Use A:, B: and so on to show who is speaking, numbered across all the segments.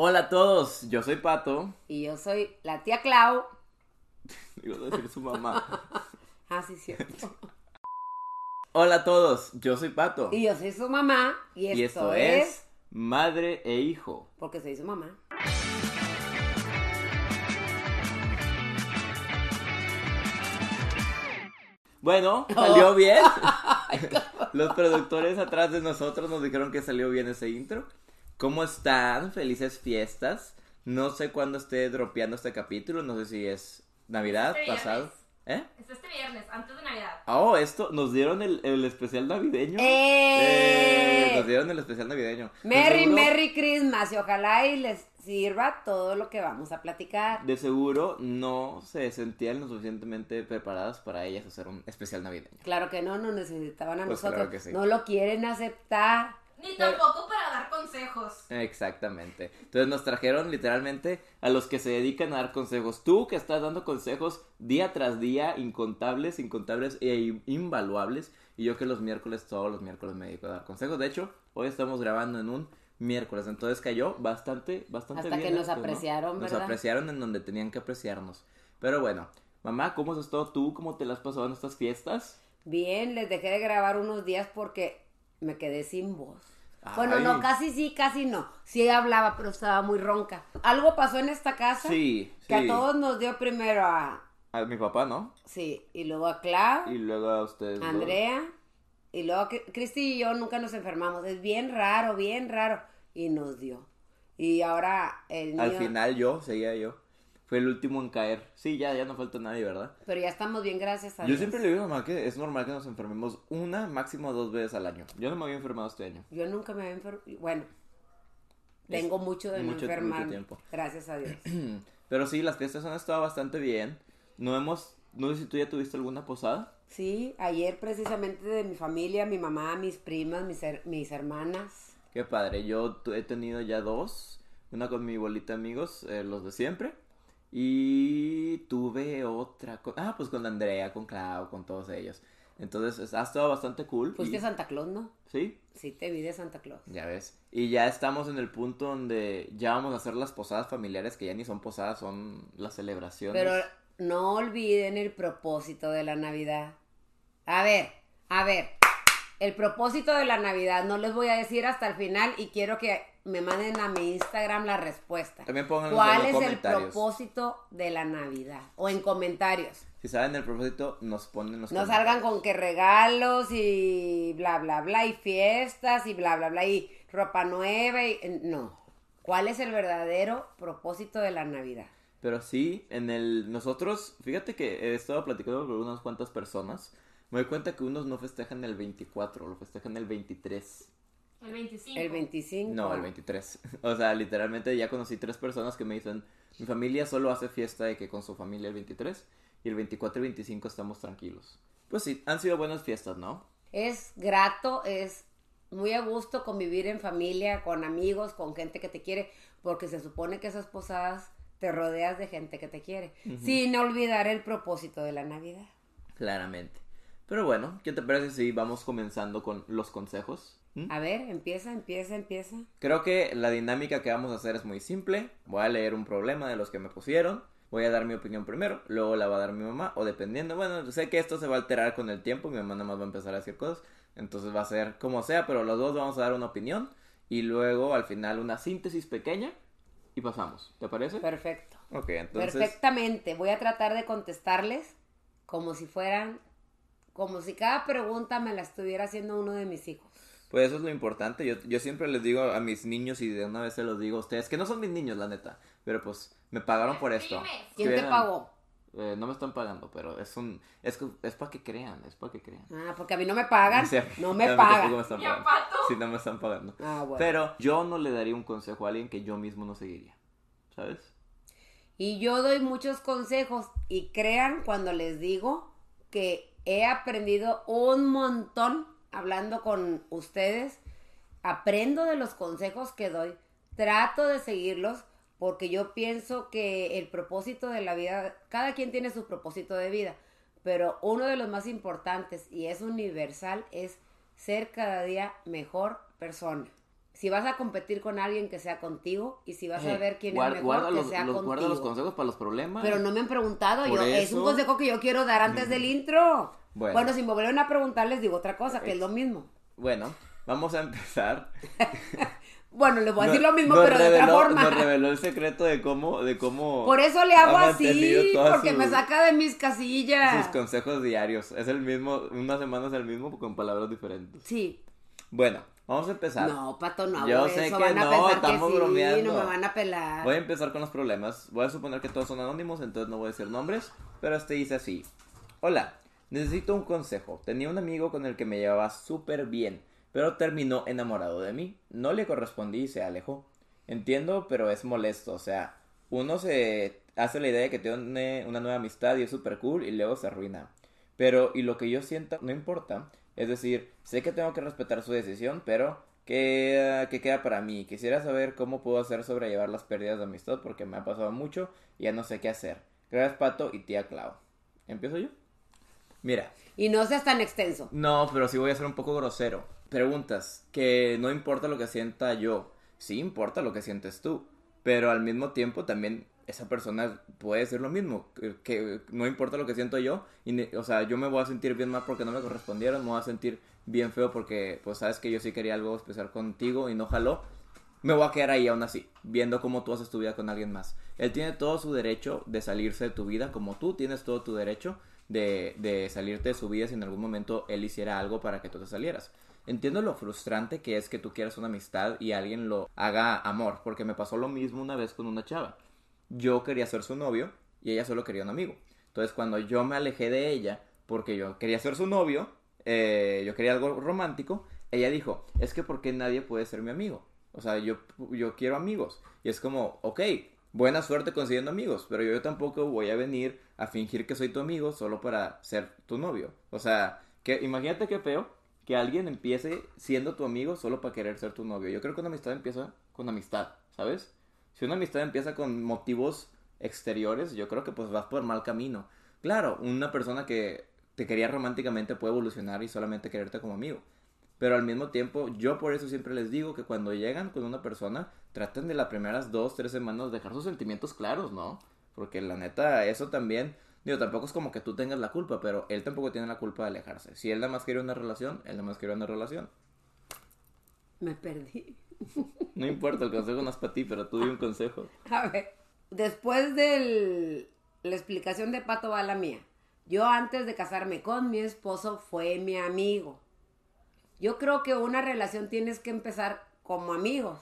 A: Hola a todos, yo soy Pato.
B: Y yo soy la tía Clau.
A: Iba a decir su mamá.
B: ah, sí, cierto.
A: Hola a todos, yo soy Pato.
B: Y yo soy su mamá. Y esto,
A: Y esto es Madre e Hijo.
B: Porque soy su mamá.
A: Bueno, salió bien. Los productores atrás de nosotros nos dijeron que salió bien ese intro. ¿Cómo están? Felices fiestas. No sé cuándo esté dropeando este capítulo. No sé si es Navidad,
C: Este
A: pasado. ¿Eh?
C: Es este viernes, antes de Navidad.
A: Oh, esto, nos dieron el, el especial navideño.
B: ¡Eh!
A: Eh, Nos dieron el especial navideño. De
B: Merry,
A: seguro-
B: Merry Christmas. Y ojalá y les sirva todo lo que vamos a platicar.
A: De seguro no se sentían lo suficientemente preparadas para ellas hacer un especial navideño.
B: Claro que no, nos necesitaban a
A: Pues
B: nosotros.
A: claro que sí.
B: No lo quieren aceptar.
C: Ni
B: Pero-
C: tampoco para dar consejos.
A: Exactamente. Entonces nos trajeron literalmente a los que se dedican a dar consejos. Tú que estás dando consejos día tras día, incontables, incontables e invaluables. Y yo que los miércoles, todos los miércoles me dedico a dar consejos. De hecho, hoy estamos grabando en un miércoles. Entonces cayó bastante, bastante
B: Hasta
A: bien.
B: que nos
A: esto, ¿no?
B: apreciaron,
A: Nos
B: ¿verdad?
A: apreciaron en donde tenían que apreciarnos. Pero bueno, mamá, ¿cómo has estado tú? ¿Cómo te las has pasado en estas fiestas?
B: Bien, les dejé de grabar unos días porque me quedé sin voz. Bueno, no, casi sí, casi no. Sí hablaba, pero estaba muy ronca. Algo pasó en esta casa
A: Sí,
B: que a
A: sí.
B: todos nos dio primero a...
A: A mi papá, ¿no?
B: Sí, y luego a Clau,
A: Y luego a ustedes.
B: a
A: dos.
B: Andrea, y luego a Cri- Cristi y yo nunca nos enfermamos. Es bien raro, bien raro. Y nos dio. Y ahora el niño...
A: Al final yo, seguía yo. Fue el último en caer. Sí, ya, ya no falta nadie, ¿verdad?
B: Pero ya estamos bien, gracias a
A: Yo
B: Dios.
A: siempre le digo a mamá que es normal que nos enfermemos una, máximo dos veces al año. Yo no me había enfermado este año.
B: Yo nunca me había enfermado. Bueno, tengo mucho de no
A: mucho- mucho tiempo.
B: Gracias a Dios.
A: Pero sí, las fiestas han estado bastante bien. No hemos, no sé si tú ya tuviste alguna posada.
B: Sí, ayer precisamente de mi familia, mi mamá, mis primas, mis, her- mis hermanas.
A: Qué padre, yo he tenido ya dos. Una con mi bolita de amigos, eh, los de siempre. Y tuve otra con... Ah, pues con Andrea, con Clau, con todos ellos. Entonces, es- ha estado bastante cool.
B: Fuiste
A: y-
B: a Santa Claus, ¿no?
A: Sí,
B: Sí, te vi de Santa Claus.
A: Ya ves. Y ya estamos en el punto donde ya vamos a hacer las posadas familiares, que ya ni son posadas, son las celebraciones.
B: Pero no olviden el propósito de la Navidad. A ver, a ver. El propósito de la Navidad no les voy a decir hasta el final y quiero que me manden a mi Instagram la respuesta.
A: También pónganlo
B: ¿Cuál
A: en
B: es
A: los
B: el
A: comentarios.
B: propósito de la Navidad? O en comentarios.
A: Si saben el propósito, nos ponen los
B: No salgan con que regalos y bla, bla, bla, y fiestas y bla, bla, bla, y ropa nueva y... No. ¿Cuál es el verdadero propósito de la Navidad?
A: Pero sí, en el... Nosotros, fíjate que he estado platicando con unas cuantas personas. Me doy cuenta que unos no festejan el 24, lo festejan el 23.
C: El 25.
B: El 25.
A: No, el 23. O sea, literalmente ya conocí tres personas que me dicen, mi familia solo hace fiesta de que con su familia el 23 y el 24 y 25 estamos tranquilos. Pues sí, han sido buenas fiestas, ¿no?
B: Es grato, es muy a gusto convivir en familia, con amigos, con gente que te quiere, porque se supone que esas posadas te rodeas de gente que te quiere, sin olvidar el propósito de la Navidad.
A: Claramente. Pero bueno, ¿qué te parece si vamos comenzando con los consejos? ¿Mm?
B: A ver, empieza, empieza, empieza.
A: Creo que la dinámica que vamos a hacer es muy simple. Voy a leer un problema de los que me pusieron. Voy a dar mi opinión primero, luego la va a dar mi mamá, o dependiendo, bueno, sé que esto se va a alterar con el tiempo, mi mamá nada más va a empezar a decir cosas, entonces va a ser como sea, pero los dos vamos a dar una opinión y luego al final una síntesis pequeña y pasamos, ¿te parece?
B: Perfecto.
A: Ok, entonces...
B: Perfectamente. Voy a tratar de contestarles como si fueran, como si cada pregunta me la estuviera haciendo uno de mis hijos.
A: Pues eso es lo importante. Yo, yo siempre les digo a mis niños y de una vez se los digo a ustedes, que no son mis niños, la neta. Pero pues me pagaron por esto.
B: ¿Quién te pagó?
A: Eh, no me están pagando, pero es un es, que- es para que crean, es para que crean.
B: Ah, porque a mí no me pagan. No me pagan.
A: me están
C: ¿Y a
A: pagando. Sí, no me están pagando.
B: Ah, bueno.
A: Pero yo no le daría un consejo a alguien que yo mismo no seguiría. ¿Sabes?
B: Y yo doy muchos consejos y crean cuando les digo que he aprendido un montón hablando con ustedes. Aprendo de los consejos que doy, trato de seguirlos porque yo pienso que el propósito de la vida, cada quien tiene su propósito de vida, pero uno de los más importantes y es universal es ser cada día mejor persona. Si vas a competir con alguien que sea contigo y si vas a ver quién es mejor
A: guarda
B: que
A: los,
B: sea
A: los-
B: contigo.
A: guarda los consejos para los problemas.
B: Pero no me han preguntado,
A: Por
B: yo, es un consejo que yo quiero dar antes del intro.
A: Bueno.
B: Bueno, si me vuelven a preguntar les digo otra cosa, que es lo mismo.
A: Bueno, vamos a empezar.
B: Bueno, les voy a decir lo mismo, pero de otra forma.
A: Nos reveló el secreto de cómo, de cómo.
B: Por eso le hago
A: ha
B: así, porque me saca de mis casillas.
A: Sus consejos diarios. Es el mismo, una semana es el mismo con palabras diferentes.
B: Sí.
A: Bueno, vamos a empezar.
B: No, Pato, no hago
A: Yo sé
B: eso.
A: que
B: van a
A: no,
B: pensar que
A: estamos
B: sí,
A: bromeando.
B: no me van a pelar.
A: Voy a empezar con los problemas. Voy a suponer que todos son anónimos, entonces no voy a decir nombres. Pero este dice así. Hola, necesito un consejo. Tenía un amigo con el que me llevaba súper bien, pero terminó enamorado de mí. No le correspondí y se alejó. Entiendo, pero es molesto. O sea, uno se hace la idea de que tiene una nueva amistad y es súper cool y luego se arruina. Pero, y lo que yo sienta, no importa. Es decir, sé que tengo que respetar su decisión, pero ¿qué, qué queda para mí? Quisiera saber cómo puedo hacer sobrellevar las pérdidas de amistad porque me ha pasado mucho y ya no sé qué hacer. Gracias, Pato y tía Clau. ¿Empiezo yo? Mira,
B: Y no seas tan extenso.
A: no, pero sí voy a ser un poco grosero. Preguntas, que no importa lo que sienta yo, sí importa lo que sientes tú, pero al mismo tiempo también esa persona puede decir lo mismo, que, que no importa lo que siento yo, y o sea, yo me voy a sentir bien mal porque no me correspondieron, me voy a sentir bien feo porque pues sabes que yo sí quería algo especial contigo y no jaló, me voy a quedar ahí aún así, viendo cómo tú haces tu vida con alguien más. Él tiene todo su derecho de salirse de tu vida, como tú tienes todo tu derecho de, de salirte de su vida si en algún momento él hiciera algo para que tú te salieras. Entiendo lo frustrante que es que tú quieras una amistad y alguien lo haga amor, porque me pasó lo mismo una vez con una chava. Yo quería ser su novio y ella solo quería un amigo. Entonces cuando yo me alejé de ella, porque yo quería ser su novio, eh, yo quería algo romántico, ella dijo, es que porque nadie puede ser mi amigo. O sea, yo, yo quiero amigos. Y es como, ok, buena suerte consiguiendo amigos, pero yo tampoco voy a venir a fingir que soy tu amigo solo para ser tu novio. O sea, que imagínate qué feo que alguien empiece siendo tu amigo solo para querer ser tu novio. Yo creo que una amistad empieza con amistad, ¿sabes? Si una amistad empieza con motivos exteriores, yo creo que pues vas por mal camino. Claro, una persona que te quería románticamente puede evolucionar y solamente quererte como amigo. Pero al mismo tiempo, yo por eso siempre les digo que cuando llegan con una persona, traten de las primeras dos, tres semanas dejar sus sentimientos claros, ¿no? Porque la neta, eso también, digo, tampoco es como que tú tengas la culpa, pero él tampoco tiene la culpa de alejarse. Si él nada más quiere una relación, él nada más quiere una relación.
B: Me perdí.
A: No importa, el consejo no es para ti, pero tú di un consejo.
B: A ver, después de la explicación de Pato va la mía. Yo antes de casarme con mi esposo fue mi amigo. Yo creo que una relación tienes que empezar como amigos.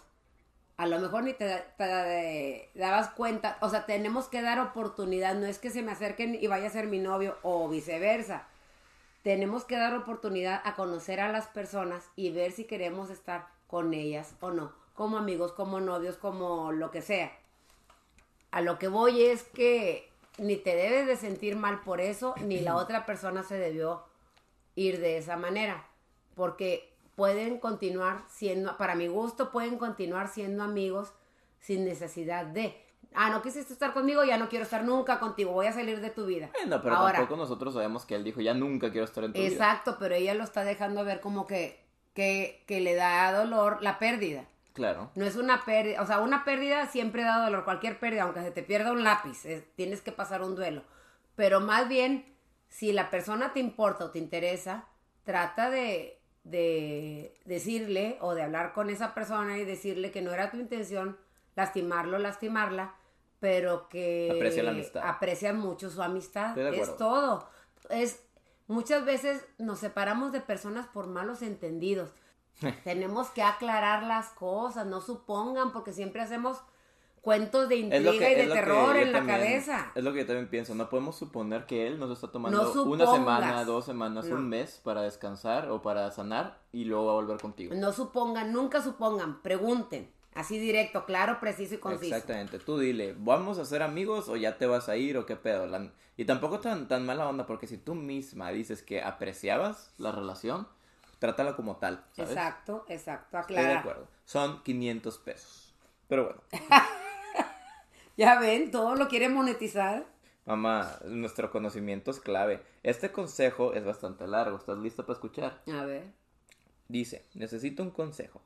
B: A lo mejor ni te, te dabas cuenta, o sea, tenemos que dar oportunidad, no es que se me acerquen y vaya a ser mi novio o viceversa. Tenemos que dar oportunidad a conocer a las personas y ver si queremos estar con ellas o no, como amigos, como novios, como lo que sea. A lo que voy es que ni te debes de sentir mal por eso, ni la otra persona se debió ir de esa manera, porque pueden continuar siendo, para mi gusto, pueden continuar siendo amigos sin necesidad de, ah, no quisiste estar conmigo, ya no quiero estar nunca contigo, voy a salir de tu vida.
A: Bueno, pero
B: Ahora,
A: tampoco nosotros sabemos que él dijo, ya nunca quiero estar en tu vida.
B: Exacto, pero ella lo está dejando ver como que, que, que le da dolor la pérdida.
A: Claro.
B: No es una pérdida, o sea, una pérdida siempre da dolor, cualquier pérdida, aunque se te pierda un lápiz, es- tienes que pasar un duelo. Pero más bien, si la persona te importa o te interesa, trata de, de decirle o de hablar con esa persona y decirle que no era tu intención lastimarlo, lastimarla, pero que
A: Aprecia la amistad.
B: aprecia mucho su amistad. Es todo. Es muchas veces nos separamos de personas por malos entendidos. Tenemos que aclarar las cosas, no supongan, porque siempre hacemos cuentos de intriga
A: que-
B: y de terror en la
A: también-
B: cabeza.
A: Es lo que yo también pienso. No podemos suponer que él nos está tomando
B: No
A: una semana, dos semanas,
B: No.
A: un mes para descansar o para sanar y luego va a volver contigo.
B: No supongan, nunca supongan, pregunten. Así directo, claro, preciso y conciso.
A: Exactamente. Tú dile, ¿vamos a ser amigos o ya te vas a ir o qué pedo? La- Y tampoco tan, tan mala onda porque si tú misma dices que apreciabas la relación, trátala como tal, ¿sabes?
B: Exacto, exacto,
A: Estoy de
B: aclara.
A: acuerdo. Son 500 pesos. Pero bueno,
B: Ya ven, todo lo quiere monetizar.
A: mamá, nuestro conocimiento es clave. Este consejo es bastante largo. ¿Estás lista para escuchar?
B: A ver.
A: Dice, necesito un consejo.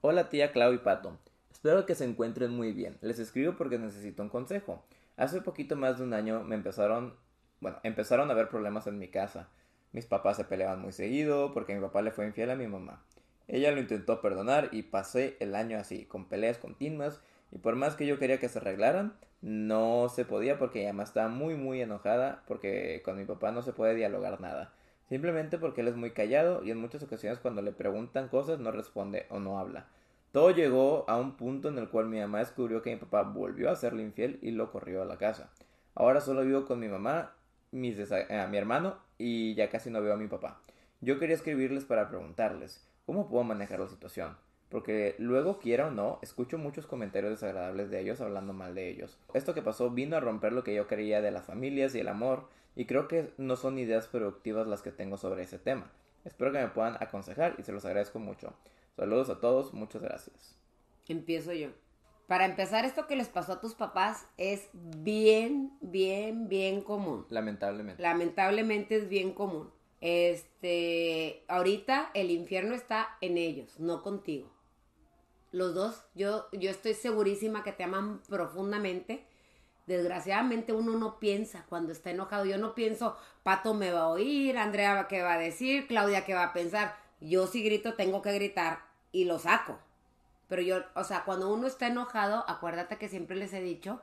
A: Hola tía Clau y Pato. Espero que se encuentren muy bien. Les escribo porque necesito un consejo. Hace poquito más de un año me empezaron, bueno, empezaron a haber problemas en mi casa. Mis papás se peleaban muy seguido porque mi papá le fue infiel a mi mamá. Ella lo intentó perdonar y pasé el año así, con peleas continuas y por más que yo quería que se arreglaran, no se podía porque ella estaba muy muy enojada porque con mi papá no se puede dialogar nada. Simplemente porque él es muy callado y en muchas ocasiones cuando le preguntan cosas no responde o no habla. Todo llegó a un punto en el cual mi mamá descubrió que mi papá volvió a serle infiel y lo corrió a la casa. Ahora solo vivo con mi mamá, mis eh, mi hermano y ya casi no veo a mi papá. Yo quería escribirles para preguntarles cómo puedo manejar la situación porque luego quiera o no, escucho muchos comentarios desagradables de ellos hablando mal de ellos. Esto que pasó vino a romper lo que yo creía de las familias y el amor, y creo que no son ideas productivas las que tengo sobre ese tema. Espero que me puedan aconsejar y se los agradezco mucho. Saludos a todos, muchas gracias.
B: Empiezo yo. Para empezar, esto que les pasó a tus papás es bien, bien, bien común.
A: Lamentablemente.
B: Lamentablemente es bien común. Este, ahorita el infierno está en ellos, no contigo los dos, yo, yo estoy segurísima que te aman profundamente. Desgraciadamente uno no piensa cuando está enojado. Yo no pienso, Pato me va a oír, Andrea qué va a decir, Claudia qué va a pensar. Yo si grito tengo que gritar y lo saco. Pero yo, o sea, cuando uno está enojado, acuérdate que siempre les he dicho,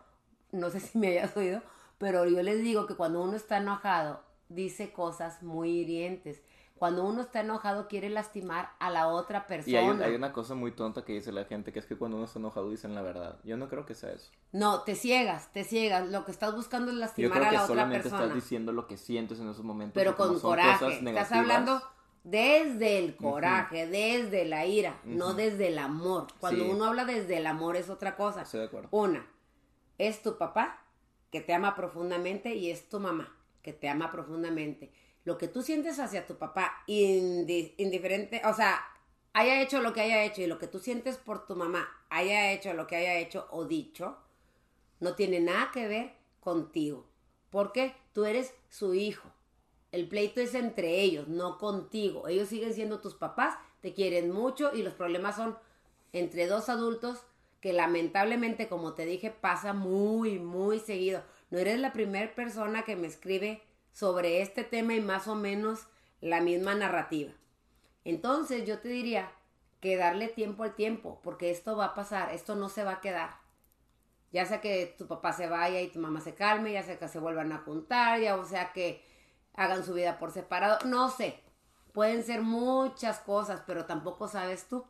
B: no sé si me hayas oído, pero yo les digo que cuando uno está enojado, dice cosas muy hirientes cuando uno está enojado quiere lastimar a la otra persona.
A: Y hay, una cosa muy tonta que dice la gente, que es que cuando uno está enojado dicen la verdad. Yo no creo que sea eso.
B: No, te ciegas, te ciegas. Lo que estás buscando es lastimar a la otra persona. Yo creo que solamente
A: estás diciendo lo que sientes en esos momentos.
B: Pero con coraje. Estás hablando desde el coraje, desde la ira, no desde el amor. Cuando uno habla desde el amor es otra cosa.
A: Estoy de acuerdo.
B: Una, es tu papá que te ama profundamente y es tu mamá que te ama profundamente lo que tú sientes hacia tu papá, indiferente, o sea, haya hecho lo que haya hecho y lo que tú sientes por tu mamá haya hecho lo que haya hecho o dicho, no tiene nada que ver contigo. Porque tú eres su hijo. El pleito es entre ellos, no contigo. Ellos siguen siendo tus papás, te quieren mucho y los problemas son entre dos adultos que lamentablemente, como te dije, pasa muy, muy seguido. No eres la primera persona que me escribe sobre este tema y más o menos la misma narrativa. Entonces yo te diría que darle tiempo al tiempo, porque esto va a pasar, esto no se va a quedar. Ya sea que tu papá se vaya y tu mamá se calme, ya sea que se vuelvan a juntar, ya o sea que hagan su vida por separado, no sé. Pueden ser muchas cosas, pero tampoco sabes tú.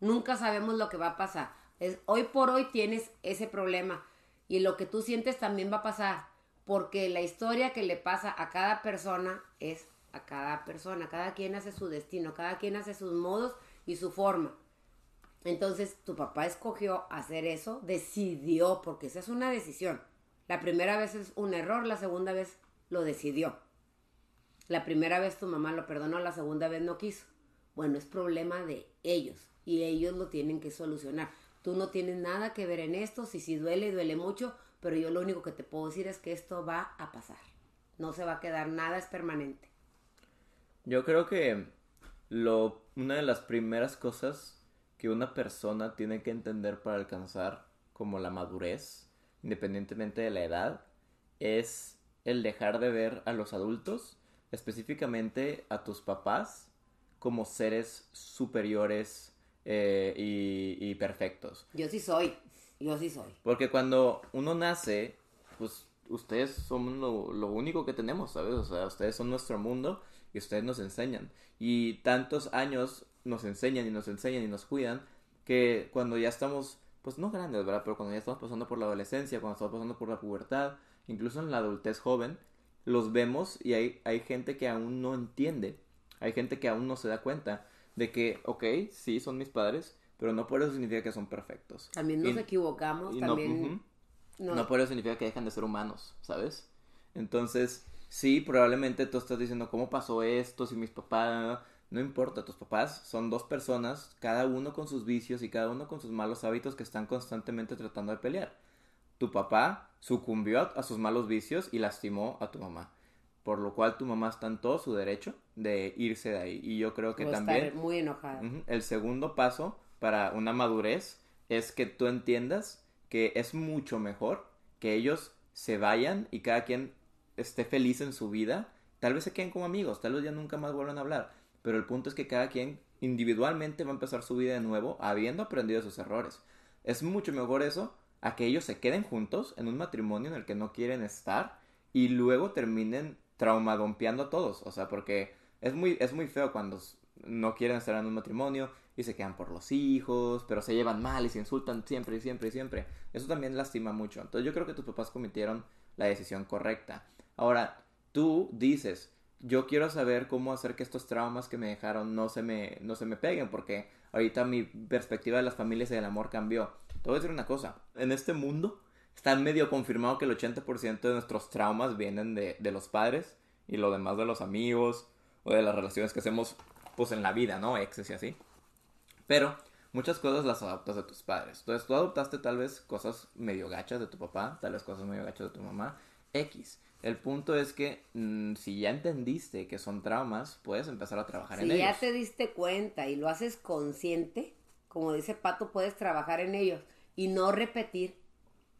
B: Nunca sabemos lo que va a pasar. Hoy por hoy tienes ese problema y lo que tú sientes también va a pasar porque la historia que le pasa a cada persona es a cada persona, cada quien hace su destino, cada quien hace sus modos y su forma. Entonces, tu papá escogió hacer eso, decidió, porque esa es una decisión. La primera vez es un error, la segunda vez lo decidió. La primera vez tu mamá lo perdonó, la segunda vez no quiso. Bueno, es problema de ellos y ellos lo tienen que solucionar. Tú no tienes nada que ver en esto, si si duele, duele mucho, pero yo lo único que te puedo decir es que esto va a pasar. No se va a quedar nada, es permanente.
A: Yo creo que lo, una de las primeras cosas que una persona tiene que entender para alcanzar como la madurez, independientemente de la edad, es el dejar de ver a los adultos, específicamente a tus papás, como seres superiores eh, y perfectos.
B: Yo sí soy. Yo sí soy.
A: Porque cuando uno nace, pues ustedes son lo, lo, único que tenemos, ¿sabes? O sea, ustedes son nuestro mundo y ustedes nos enseñan. Y tantos años nos enseñan y nos enseñan y nos cuidan que cuando ya estamos, pues no grandes, ¿verdad? Pero cuando ya estamos pasando por la adolescencia, cuando estamos pasando por la pubertad, incluso en la adultez joven, los vemos y hay, hay gente que aún no entiende, hay gente que aún no se da cuenta de que, ok, sí, son mis padres, pero no por eso significa que son perfectos.
B: También nos equivocamos, también...
A: No, no. por eso significa que dejan de ser humanos, ¿sabes? Entonces, sí, probablemente tú estás diciendo, ¿cómo pasó esto? Si mis papás... No importa, tus papás son dos personas, cada uno con sus vicios y cada uno con sus malos hábitos que están constantemente tratando de pelear. Tu papá sucumbió a sus malos vicios y lastimó a tu mamá por lo cual tu mamá está en todo su derecho de irse de ahí. Y yo creo que también...
B: muy enojada.
A: el segundo paso para una madurez es que tú entiendas que es mucho mejor que ellos se vayan y cada quien esté feliz en su vida. Tal vez se queden como amigos, tal vez ya nunca más vuelvan a hablar. Pero el punto es que cada quien individualmente va a empezar su vida de nuevo habiendo aprendido sus errores. Es mucho mejor eso a que ellos se queden juntos en un matrimonio en el que no quieren estar y luego terminen traumadompeando a todos. O sea, porque es muy, es muy feo cuando no quieren estar en un matrimonio y se quedan por los hijos, pero se llevan mal y se insultan siempre y siempre y siempre. Eso también lastima mucho. Entonces yo creo que tus papás cometieron la decisión correcta. Ahora, tú dices, yo quiero saber cómo hacer que estos traumas que me dejaron no se me, no se me peguen, porque ahorita mi perspectiva de las familias y del amor cambió. Te voy a decir una cosa, en este mundo está medio confirmado que el 80% de nuestros traumas vienen de, de los padres y lo demás de los amigos o de las relaciones que hacemos pues en la vida, ¿no? Exes y así. Pero muchas cosas las adoptas de tus padres. Entonces tú adoptaste tal vez cosas medio gachas de tu papá, tal vez cosas medio gachas de tu mamá. X. El punto es que mm, si ya entendiste que son traumas, puedes empezar a trabajar en
B: Si
A: ellos.
B: ya te diste cuenta y lo haces consciente, como dice Pato, puedes trabajar en ellos y no repetir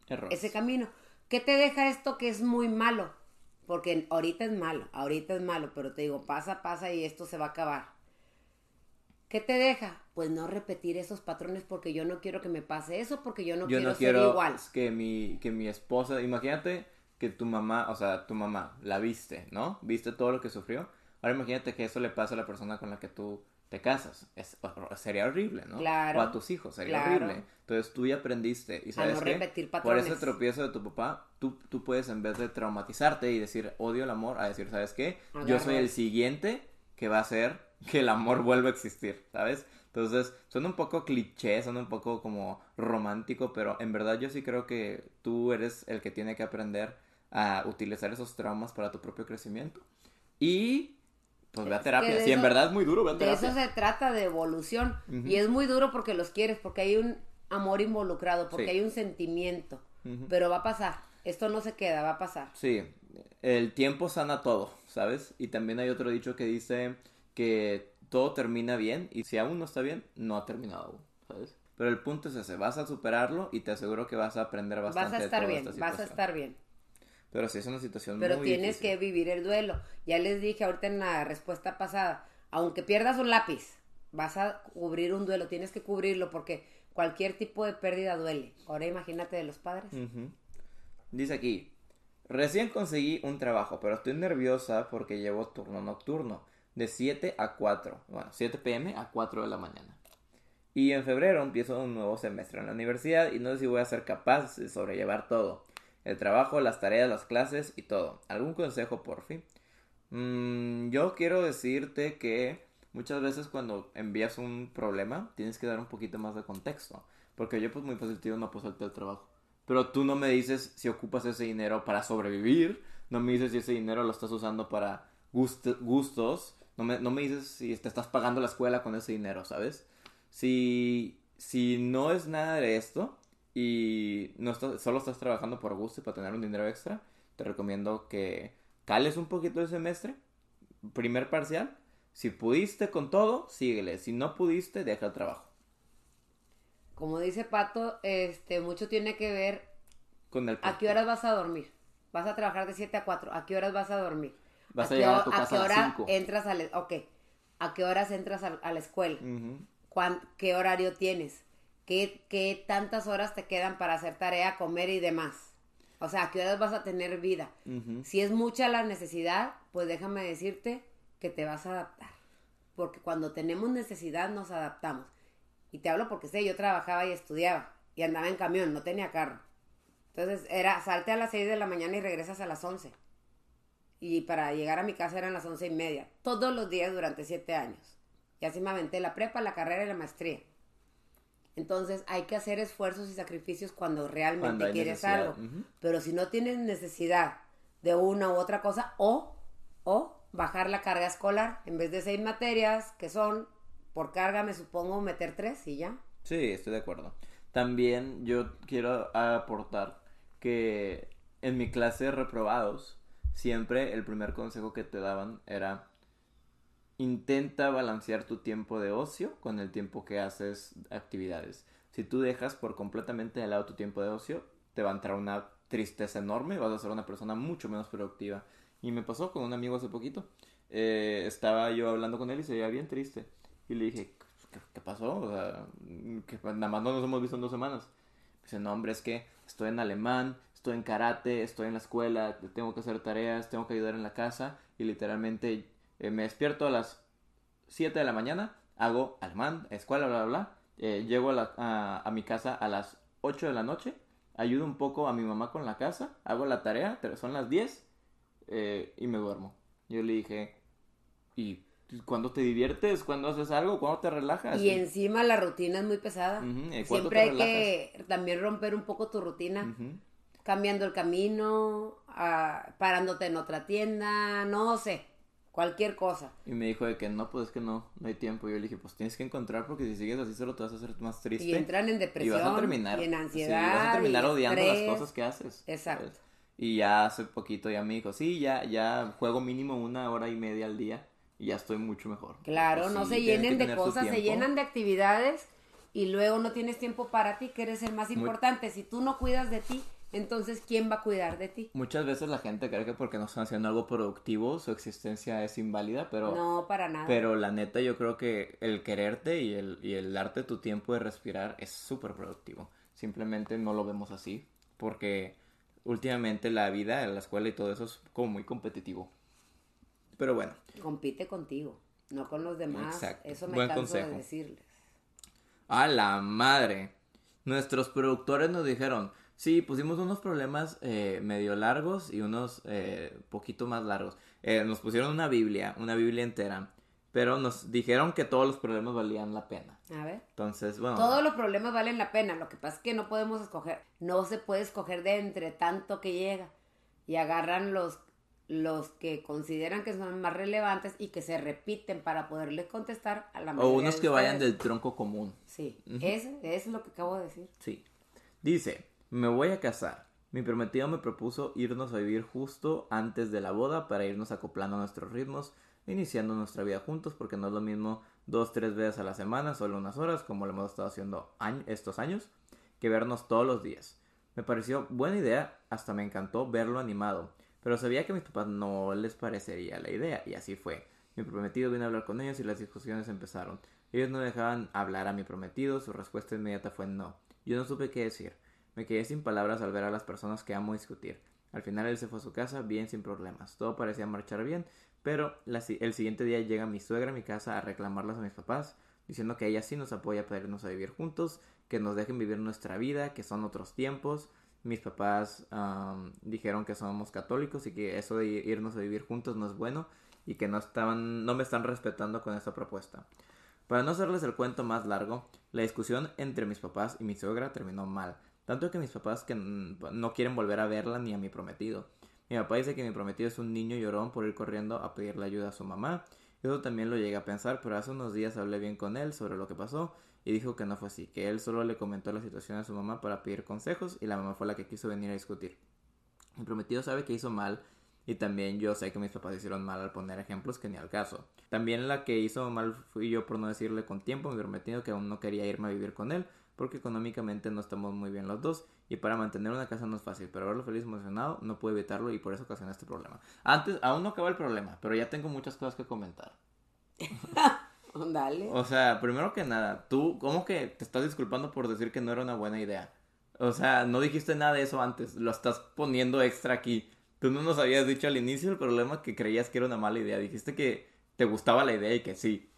A: Errores.
B: ese camino. ¿Qué te deja esto que es muy malo? Porque ahorita es malo, ahorita es malo, pero te digo, pasa, pasa y esto se va a acabar. ¿Qué te deja? Pues no repetir esos patrones porque yo no quiero que me pase eso, porque yo no
A: Yo
B: quiero
A: no
B: ser igual.
A: que mi, que mi esposa, imagínate que tu mamá, o sea, tu mamá, la viste, ¿no? Viste todo lo que sufrió. Ahora imagínate que eso le pasa a la persona con la que tú te casas. Es, sería horrible, ¿no?
B: Claro.
A: O a tus hijos, sería
B: Claro.
A: horrible. Entonces tú ya aprendiste. ¿Y
B: A
A: sabes
B: no
A: qué?
B: repetir
A: Por
B: patrones.
A: ese tropiezo de tu papá, tú, tú puedes en vez de traumatizarte y decir odio el amor, a decir, ¿sabes qué? Yo soy el siguiente que va a hacer que el amor vuelva a existir, ¿sabes? Entonces, suena un poco cliché, suena un poco como romántico, pero en verdad yo sí creo que tú eres el que tiene que aprender a utilizar esos traumas para tu propio crecimiento. Y, pues ve a terapia.
B: de
A: Si en
B: eso-
A: verdad es muy duro, ve a
B: De
A: terapia.
B: eso se trata, de evolución. Y es muy duro porque los quieres, porque hay un amor involucrado, porque
A: Sí.
B: hay un sentimiento. Pero va a pasar. Esto no se queda, va a pasar.
A: Sí, el tiempo sana todo, ¿sabes? Y también hay otro dicho que dice que todo termina bien y si aún no está bien, no ha terminado aún, ¿sabes? Pero el punto es ese, vas a superarlo y te aseguro que vas a aprender bastante
B: Vas a
A: de
B: estar
A: toda
B: bien,
A: esta
B: vas a estar bien.
A: Pero sí es una situación
B: Pero
A: muy
B: tienes
A: difícil.
B: que vivir el duelo. Ya les dije ahorita en la respuesta pasada, aunque pierdas un lápiz, vas a cubrir un duelo, tienes que cubrirlo porque cualquier tipo de pérdida duele. Ahora imagínate de los padres.
A: Ujú. Dice aquí, recién conseguí un trabajo, pero estoy nerviosa porque llevo turno nocturno, de 7 a 4, bueno, 7 pm a 4 de la mañana. Y en febrero empiezo un nuevo semestre en la universidad y no sé si voy a ser capaz de sobrellevar todo. El trabajo, las tareas, las clases y todo. ¿Algún consejo por fin? Mm, yo quiero decirte que muchas veces cuando envías un problema tienes que dar un poquito más de contexto. Porque yo pues muy digo no salte el trabajo. Pero tú no me dices si ocupas ese dinero para sobrevivir. No me dices si ese dinero lo estás usando para gust- gustos. No me, no me dices si te estás pagando la escuela con ese dinero, ¿sabes? Si, si no es nada de esto y no estás, solo estás trabajando por gusto y para tener un dinero extra, te recomiendo que cales un poquito el semestre, primer parcial. Si pudiste con todo, síguele. Si no pudiste, deja el trabajo.
B: Como dice Pato, este, mucho tiene que ver
A: Con el
B: a qué horas vas a dormir. Vas a trabajar de 7 a 4. ¿A qué horas vas a dormir?
A: Vas a
B: qué
A: llegar a tu
B: qué
A: casa a las
B: hora
A: 5.
B: entras a la, ok. ¿A qué horas entras a, a la escuela?
A: Ujú.
B: ¿Cuán- ¿Qué horario tienes? ¿Qué, ¿Qué tantas horas te quedan para hacer tarea, comer y demás? O sea, ¿a qué horas vas a tener vida?
A: Ujú.
B: Si es mucha la necesidad, pues déjame decirte que te vas a adaptar. Porque cuando tenemos necesidad nos adaptamos. Y te hablo porque sé, yo trabajaba y estudiaba y andaba en camión, no tenía carro. Entonces era, salte a las 6 de la mañana y regresas a las 11. Y para llegar a mi casa eran las once y media. Todos los días durante siete años. Y así me aventé la prepa, la carrera y la maestría. Entonces hay que hacer esfuerzos y sacrificios cuando realmente
A: Cuando
B: quieres algo. Pero si no tienes necesidad de una u otra cosa, o, o bajar la carga escolar, en vez de seis materias, que son, por carga me supongo meter tres y ya.
A: Sí, estoy de acuerdo. También yo quiero aportar que en mi clase de reprobados, siempre el primer consejo que te daban era intenta balancear tu tiempo de ocio con el tiempo que haces actividades. Si tú dejas por completamente de lado tu tiempo de ocio, te va a entrar una tristeza enorme, vas a ser una persona mucho menos productiva. Y me pasó con un amigo hace poquito. Eh, estaba yo hablando con él y se veía bien triste. Y le dije, ¿qué, qué pasó? O sea, que nada más no nos hemos visto en dos semanas. Dice, no, hombre, es que estoy en alemán, estoy en karate, estoy en la escuela, tengo que hacer tareas, tengo que ayudar en la casa. Y literalmente eh, me despierto a las 7 de la mañana, hago alemán, escuela, bla, bla, bla. Eh, llego a, la- a- a mi casa a las 8 de la noche, ayudo un poco a mi mamá con la casa, hago la tarea, pero son las 10 eh, y me duermo. Yo le dije, ¿y cuándo te diviertes? ¿Cuándo haces algo? ¿Cuándo te relajas?
B: Y encima la rutina es muy pesada.
A: Ujú, ¿y cuándo
B: Siempre hay que también romper un poco tu rutina. Cambiando el camino, ah, parándote en otra tienda, no sé, cualquier cosa.
A: Y me dijo de que no, pues es que no, no hay tiempo. Yo le dije, pues tienes que encontrar porque si sigues así solo te vas a hacer más triste.
B: Y entran en
A: Y
B: depresión,
A: vas a terminar,
B: y en
A: sí,
B: ansiedad,
A: vas a terminar
B: y
A: odiando
B: estrés.
A: las cosas que haces.
B: Exacto.
A: ¿sabes? Y ya hace poquito ya me dijo, sí, ya, ya juego mínimo una hora y media al día y ya estoy mucho mejor.
B: Claro,
A: Pues
B: no
A: sí,
B: se llenen de cosas, se llenan de actividades y luego no tienes tiempo para ti, que eres el más
A: Muy-
B: importante. Si tú no cuidas de ti, entonces ¿quién va a cuidar de ti?
A: Muchas veces la gente cree que porque no están haciendo algo productivo su existencia es inválida, pero,
B: no, para nada.
A: pero la neta yo creo que el quererte y el, y el darte tu tiempo de respirar es súper productivo. Simplemente no lo vemos así porque últimamente la vida, la escuela y todo eso es como muy competitivo. Pero bueno,
B: Compite contigo, no con los demás.
A: Exacto.
B: Eso me
A: Buen
B: canso
A: consejo.
B: de decirles.
A: A la madre. Nuestros productores nos dijeron, sí, pusimos unos problemas eh, medio largos y unos eh, poquito más largos. Eh, nos pusieron una Biblia, una Biblia entera, pero nos dijeron que todos los problemas valían la pena.
B: A ver.
A: Entonces, bueno,
B: Todos los problemas valen la pena. Lo que pasa es que no podemos escoger. No se puede escoger de entre tanto que llega. Y agarran los, los que consideran que son más relevantes y que se repiten para poderles contestar a la
A: o
B: mayoría
A: unos
B: de
A: que vayan del tronco común.
B: Sí, ese, eso es lo que acabo de decir.
A: Sí. Dice, me voy a casar. Mi prometido me propuso irnos a vivir justo antes de la boda para irnos acoplando nuestros ritmos, iniciando nuestra vida juntos, porque no es lo mismo dos, tres veces a la semana, solo unas horas, como lo hemos estado haciendo estos años, que vernos todos los días. Me pareció buena idea, hasta me encantó verlo animado, pero sabía que a mis papás no les parecería la idea, y así fue. Mi prometido vino a hablar con ellos y las discusiones empezaron. Ellos no dejaban hablar a mi prometido, su respuesta inmediata fue no. Yo no supe qué decir. Me quedé sin palabras al ver a las personas que amo discutir. Al final él se fue a su casa bien sin problemas. Todo parecía marchar bien, pero el siguiente día llega mi suegra a mi casa a reclamarlas a mis papás, diciendo que ella sí nos apoya para irnos a vivir juntos, que nos dejen vivir nuestra vida, que son otros tiempos. Mis papás am, dijeron que somos católicos y que eso de irnos a vivir juntos no es bueno y que no estaban, no me están respetando con esta propuesta. Para no hacerles el cuento más largo, la discusión entre mis papás y mi suegra terminó mal, tanto que mis papás que mm, no quieren volver a verla ni a mi prometido. Mi papá dice que mi prometido es un niño llorón por ir corriendo a pedirle ayuda a su mamá. Eso también lo llegué a pensar, pero hace unos días hablé bien con él sobre lo que pasó y dijo que no fue así, que él solo le comentó la situación a su mamá para pedir consejos y la mamá fue la que quiso venir a discutir. Mi prometido sabe que hizo mal y también yo sé que mis papás hicieron mal al poner ejemplos que ni al caso. También la que hizo mal fui yo por no decirle con tiempo mi prometido que aún no quería irme a vivir con él porque económicamente no estamos muy bien los dos y para mantener una casa no es fácil, pero verlo feliz y emocionado no puedo evitarlo y por eso ocasioné este problema. Antes, aún no acaba el problema, pero ya tengo muchas cosas que comentar.
B: Dale.
A: O sea, primero que nada, tú, ¿cómo que te estás disculpando por decir que no era una buena idea? O sea, no dijiste nada de eso antes, lo estás poniendo extra aquí. Tú no nos habías dicho al inicio el problema que creías que era una mala idea. Dijiste que te gustaba la idea y que sí.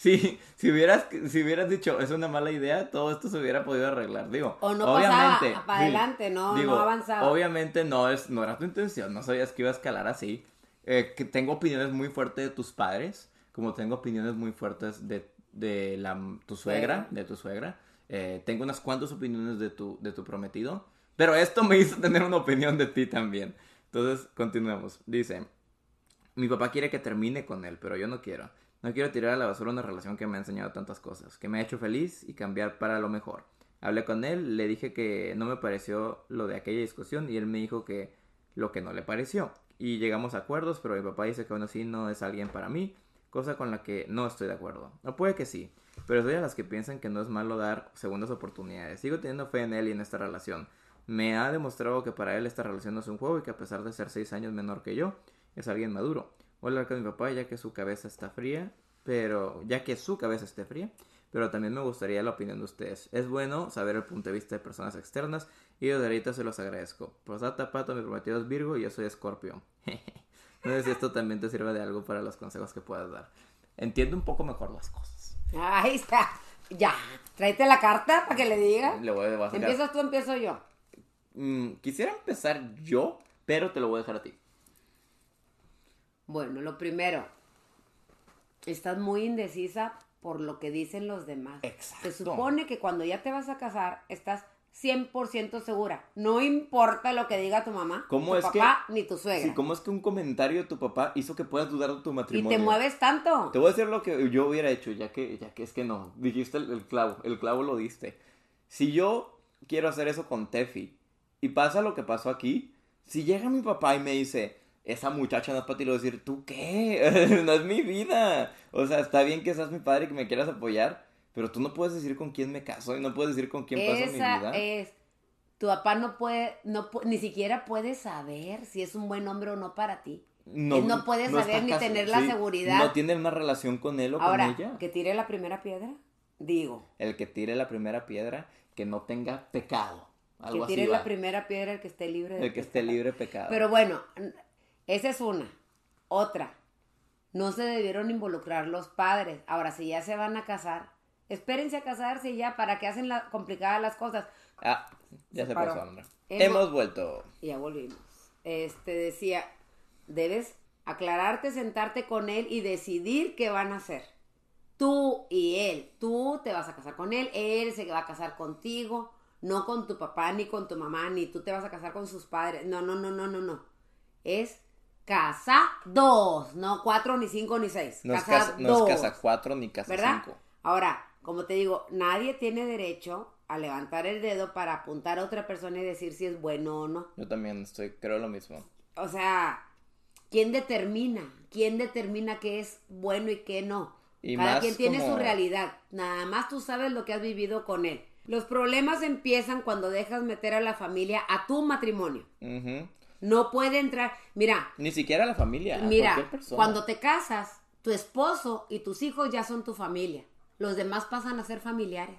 A: Sí, si hubieras, si hubieras dicho es una mala idea, todo esto se hubiera podido arreglar. Digo,
B: O no
A: obviamente,
B: pasaba para
A: sí.
B: adelante, no,
A: Digo,
B: no avanzaba.
A: Obviamente no es, no era tu intención, no sabías que iba a escalar así. Eh, que tengo opiniones muy fuertes de tus padres, como tengo opiniones muy fuertes de, de la, tu suegra,
B: Suegra.
A: de tu suegra. Eh, tengo unas cuantas opiniones de tu, de tu prometido, pero esto me hizo tener una opinión de ti también. Entonces, continuemos. Dice, mi papá quiere que termine con él, pero yo no quiero. No quiero tirar a la basura una relación que me ha enseñado tantas cosas, que me ha hecho feliz y cambiar para lo mejor. Hablé con él, le dije que no me pareció lo de aquella discusión y él me dijo que lo que no le pareció. Y llegamos a acuerdos, pero mi papá dice que aún así no es alguien para mí. cosa con la que no estoy de acuerdo. O puede que sí, pero soy de las que piensan que no es malo dar segundas oportunidades. Sigo teniendo fe en él y en esta relación. Me ha demostrado que para él esta relación no es un juego y que a pesar de ser seis años menor que yo, es alguien maduro. Voy a hablar con mi papá ya que su cabeza está fría, pero ya que su cabeza esté fría, pero también me gustaría la opinión de ustedes. Es bueno saber el punto de vista de personas externas y de ahorita se los agradezco. Posata Pato, mi prometido es Virgo y yo soy Escorpio. no sé si esto también te sirve de algo para los consejos que puedas dar. Entiendo un poco mejor las cosas.
B: Ahí está. Ya. Tráete la carta para que le diga.
A: Le voy a, a
B: Empiezas tú, empiezo yo.
A: Mm, quisiera empezar yo, pero te lo voy a dejar a ti.
B: Bueno, lo primero. Estás muy indecisa por lo que dicen los demás.
A: Exacto.
B: Se supone que cuando ya te vas a casar, estás 100% segura. No importa lo que diga tu mamá,
A: ¿Cómo
B: tu
A: es que-
B: papá, ni tu suegra.
A: Sí, ¿cómo es que un comentario de tu papá hizo que puedas dudar de tu
B: y
A: matrimonio?
B: te mueves tanto.
A: Te voy a decir lo que yo hubiera hecho, ya que, ya que es que no. Dijiste el, el clavo, el clavo lo diste. Si yo quiero hacer eso con Tefi y pasa lo que pasó aquí, si llega mi papá y me dice, esa muchacha no es para ti, a decir, ¿tú qué? no es mi vida. O sea, está bien que seas mi padre y que me quieras apoyar, pero tú no puedes decir con quién me caso y no puedes decir con quién paso mi vida.
B: es. Tu papá no puede, no ni siquiera puede saber si es un buen hombre o no para ti. Él no puede saber ni tener la
A: sí,
B: seguridad.
A: No tiene una relación con él o
B: Ahora,
A: con ella.
B: que tire la primera piedra, digo.
A: El que tire la primera piedra, que no tenga pecado. Algo
B: que tire
A: así
B: la
A: va.
B: primera piedra el que esté libre de
A: El que esté libre de pecado.
B: Pero bueno, esa es una. Otra, no se debieron involucrar los padres. Ahora, si ya se van a casar, espérense a casarse ya, ¿para que hacen la, complicadas las cosas?
A: Ah, ya
B: Se
A: pasó, hombre.
B: Hemos-
A: Hemos vuelto.
B: Ya volvimos. Este decía, debes aclararte, sentarte con él y decidir qué van a hacer. Tú y él. Tú te vas a casar con él, él se va a casar contigo, no con tu papá, ni con tu mamá, ni tú te vas a casar con sus padres. No, no, no, no, no, no. Es casados, no cuatro, ni cinco, ni seis.
A: No es, casa, no es casa 4 ni casa
B: ¿verdad?
A: 5.
B: Ahora, como te digo, nadie tiene derecho a levantar el dedo para apuntar a otra persona y decir si es bueno o no.
A: Yo también estoy, creo lo mismo.
B: O sea, ¿quién determina? ¿Quién determina qué es bueno y qué no?
A: Y
B: Cada quien tiene
A: como-
B: su realidad. Nada más tú sabes lo que has vivido con él. Los problemas empiezan cuando dejas meter a la familia a tu matrimonio.
A: Ujú.
B: No puede entrar. Mira,
A: Ni siquiera la familia.
B: mira, cuando te casas, tu esposo y tus hijos ya son tu familia. Los demás pasan a ser familiares.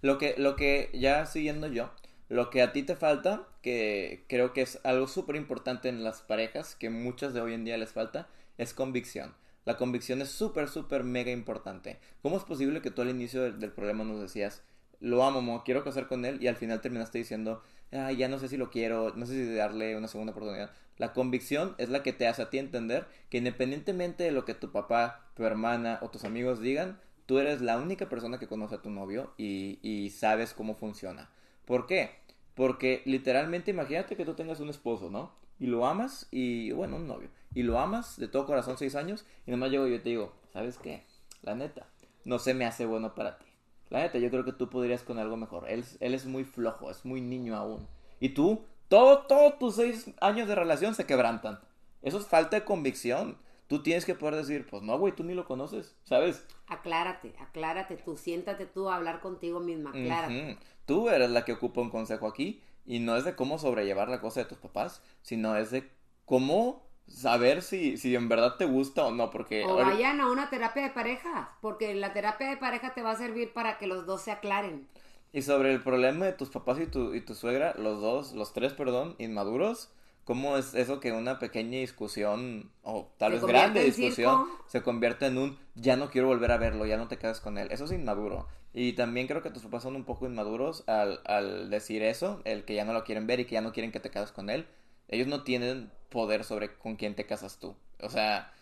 A: Lo que, lo que, ya siguiendo yo, lo que a ti te falta, que creo que es algo súper importante en las parejas, que muchas de hoy en día les falta, es convicción. La convicción es súper, súper, mega importante. ¿Cómo es posible que tú al inicio del, del problema nos decías, lo amo, mo, quiero casar con él, y al final terminaste diciendo, "Ay, ya no sé si lo quiero, no sé si darle una segunda oportunidad? La convicción es la que te hace a ti entender que independientemente de lo que tu papá, tu hermana o tus amigos digan, tú eres la única persona que conoce a tu novio y, y sabes cómo funciona. ¿Por qué? Porque literalmente imagínate que tú tengas un esposo, ¿no? Y lo amas y, bueno, un novio. Y lo amas de todo corazón seis años y nomás llego y yo te digo, ¿sabes qué? La neta, no se me hace bueno para ti. La neta, yo creo que tú podrías con algo mejor. Él, él es muy flojo, es muy niño aún. Y tú, todo, todos tus seis años de relación se quebrantan. Eso es falta de convicción. Tú tienes que poder decir, pues no, güey, tú ni lo conoces, ¿sabes?
B: Aclárate, aclárate tú, siéntate tú a hablar contigo misma, aclárate.
A: Tú eres la que ocupa un consejo aquí y no es de cómo sobrellevar la cosa de tus papás, sino es de cómo saber si, si en verdad te gusta o no, porque
B: O
A: ahorita-
B: vayan a una terapia de parejas, porque la terapia de pareja te va a servir para que los dos se aclaren.
A: y sobre el problema de tus papás y tu, y tu suegra, los dos, los tres, perdón, inmaduros, ¿cómo es eso que una pequeña discusión, o tal vez grande discusión,
B: circo?
A: se convierte en un ya no quiero volver a verlo, ya no te casas con él? Eso es inmaduro. Y también creo que tus papás son un poco inmaduros al, al decir eso, el que ya no lo quieren ver y que ya no quieren que te cases con él. Ellos no tienen poder sobre con quién te casas tú. O sea,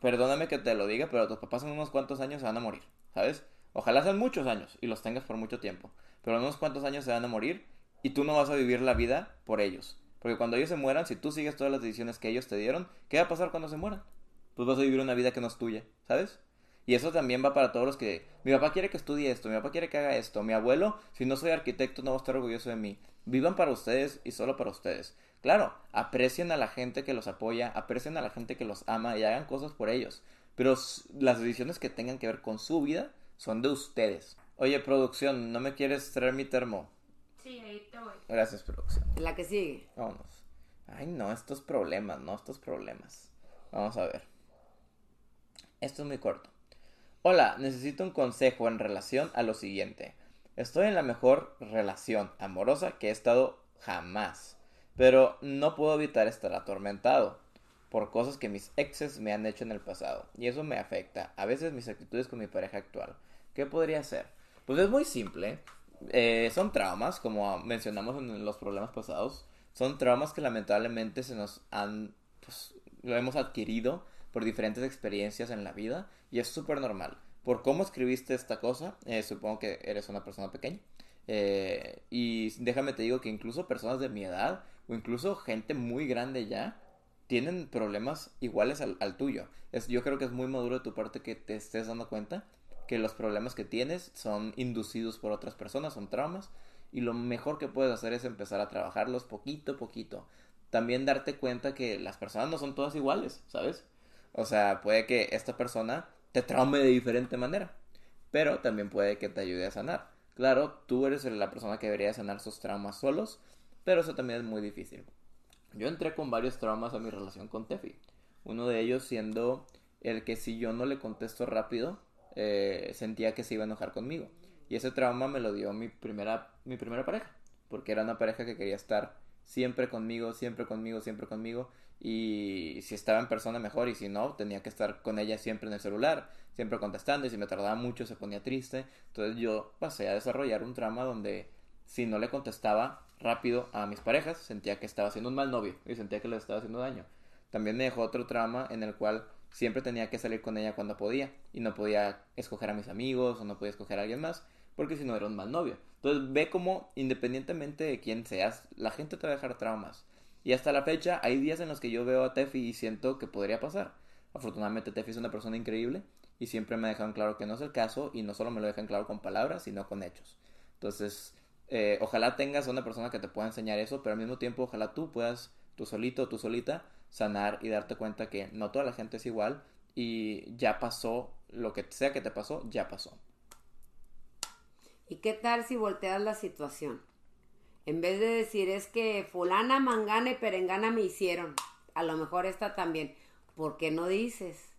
A: perdóname que te lo diga, pero tus papás en unos cuantos años se van a morir, ¿sabes? Ojalá sean muchos años y los tengas por mucho tiempo. Pero en unos cuantos años se van a morir y tú no vas a vivir la vida por ellos. Porque cuando ellos se mueran, si tú sigues todas las decisiones que ellos te dieron, ¿qué va a pasar cuando se mueran? Pues vas a vivir una vida que no es tuya, ¿sabes? Y eso también va para todos los que... Mi papá quiere que estudie esto, mi papá quiere que haga esto, mi abuelo, si no soy arquitecto, no va a estar orgulloso de mí. Vivan para ustedes y solo para ustedes. Claro, aprecien a la gente que los apoya, aprecien a la gente que los ama y hagan cosas por ellos. Pero las decisiones que tengan que ver con su vida son de ustedes. Oye, producción, ¿no me quieres traer mi termo?
C: Sí, ahí te voy.
A: Gracias, producción.
B: La que sigue.
A: Vámonos. Ay, no, estos problemas, no, estos problemas. Vamos a ver. Esto es muy corto. Hola, necesito un consejo en relación a lo siguiente. Estoy en la mejor relación amorosa que he estado jamás, pero no puedo evitar estar atormentado por cosas que mis exes me han hecho en el pasado, y eso me afecta a veces mis actitudes con mi pareja actual. ¿Qué podría hacer? Pues es muy simple. Eh, son traumas, como mencionamos en los problemas pasados. Son traumas que lamentablemente se nos han, pues, lo hemos adquirido por diferentes experiencias en la vida y es súper normal. Por cómo escribiste esta cosa, eh, supongo que eres una persona pequeña. Eh, y déjame te digo que incluso personas de mi edad o incluso gente muy grande ya tienen problemas iguales al, tuyo. Es, yo creo que es muy maduro de tu parte que te estés dando cuenta que los problemas que tienes son inducidos por otras personas, son traumas, y lo mejor que puedes hacer es empezar a trabajarlos poquito a poquito. También darte cuenta que las personas no son todas iguales, ¿sabes? O sea, puede que esta persona te traume de diferente manera, pero también puede que te ayude a sanar. Claro, tú eres la persona que debería sanar sus traumas solos, pero eso también es muy difícil. Yo entré con varios traumas a mi relación con Tefi. Uno de ellos siendo el que si yo no le contesto rápido, eh, sentía que se iba a enojar conmigo. Y ese trauma me lo dio mi primera, mi primera pareja. Porque era una pareja que quería estar siempre conmigo, siempre conmigo, siempre conmigo. Y si estaba en persona mejor y si no, tenía que estar con ella siempre en el celular, siempre contestando. Y si me tardaba mucho se ponía triste. Entonces yo pasé a desarrollar un trauma donde si no le contestaba rápido a mis parejas, sentía que estaba haciendo un mal novio y sentía que le estaba haciendo daño. También me dejó otro trauma en el cual siempre tenía que salir con ella cuando podía y no podía escoger a mis amigos o no podía escoger a alguien más porque si no era un mal novio. Entonces ve como independientemente de quién seas, la gente te va a dejar traumas. Y hasta la fecha hay días en los que yo veo a Tefi y siento que podría pasar. Afortunadamente Tefi es una persona increíble y siempre me dejan claro que no es el caso y no solo me lo dejan claro con palabras, sino con hechos. Entonces, eh, ojalá tengas una persona que te pueda enseñar eso, pero al mismo tiempo ojalá tú puedas, tú solito o tú solita, sanar y darte cuenta que no toda la gente es igual y ya pasó, lo que sea que te pasó, ya pasó.
B: ¿Y qué tal si volteas la situación? En vez de decir es que fulana, mangana y perengana me hicieron, a lo mejor esta también. ¿Por qué no dices?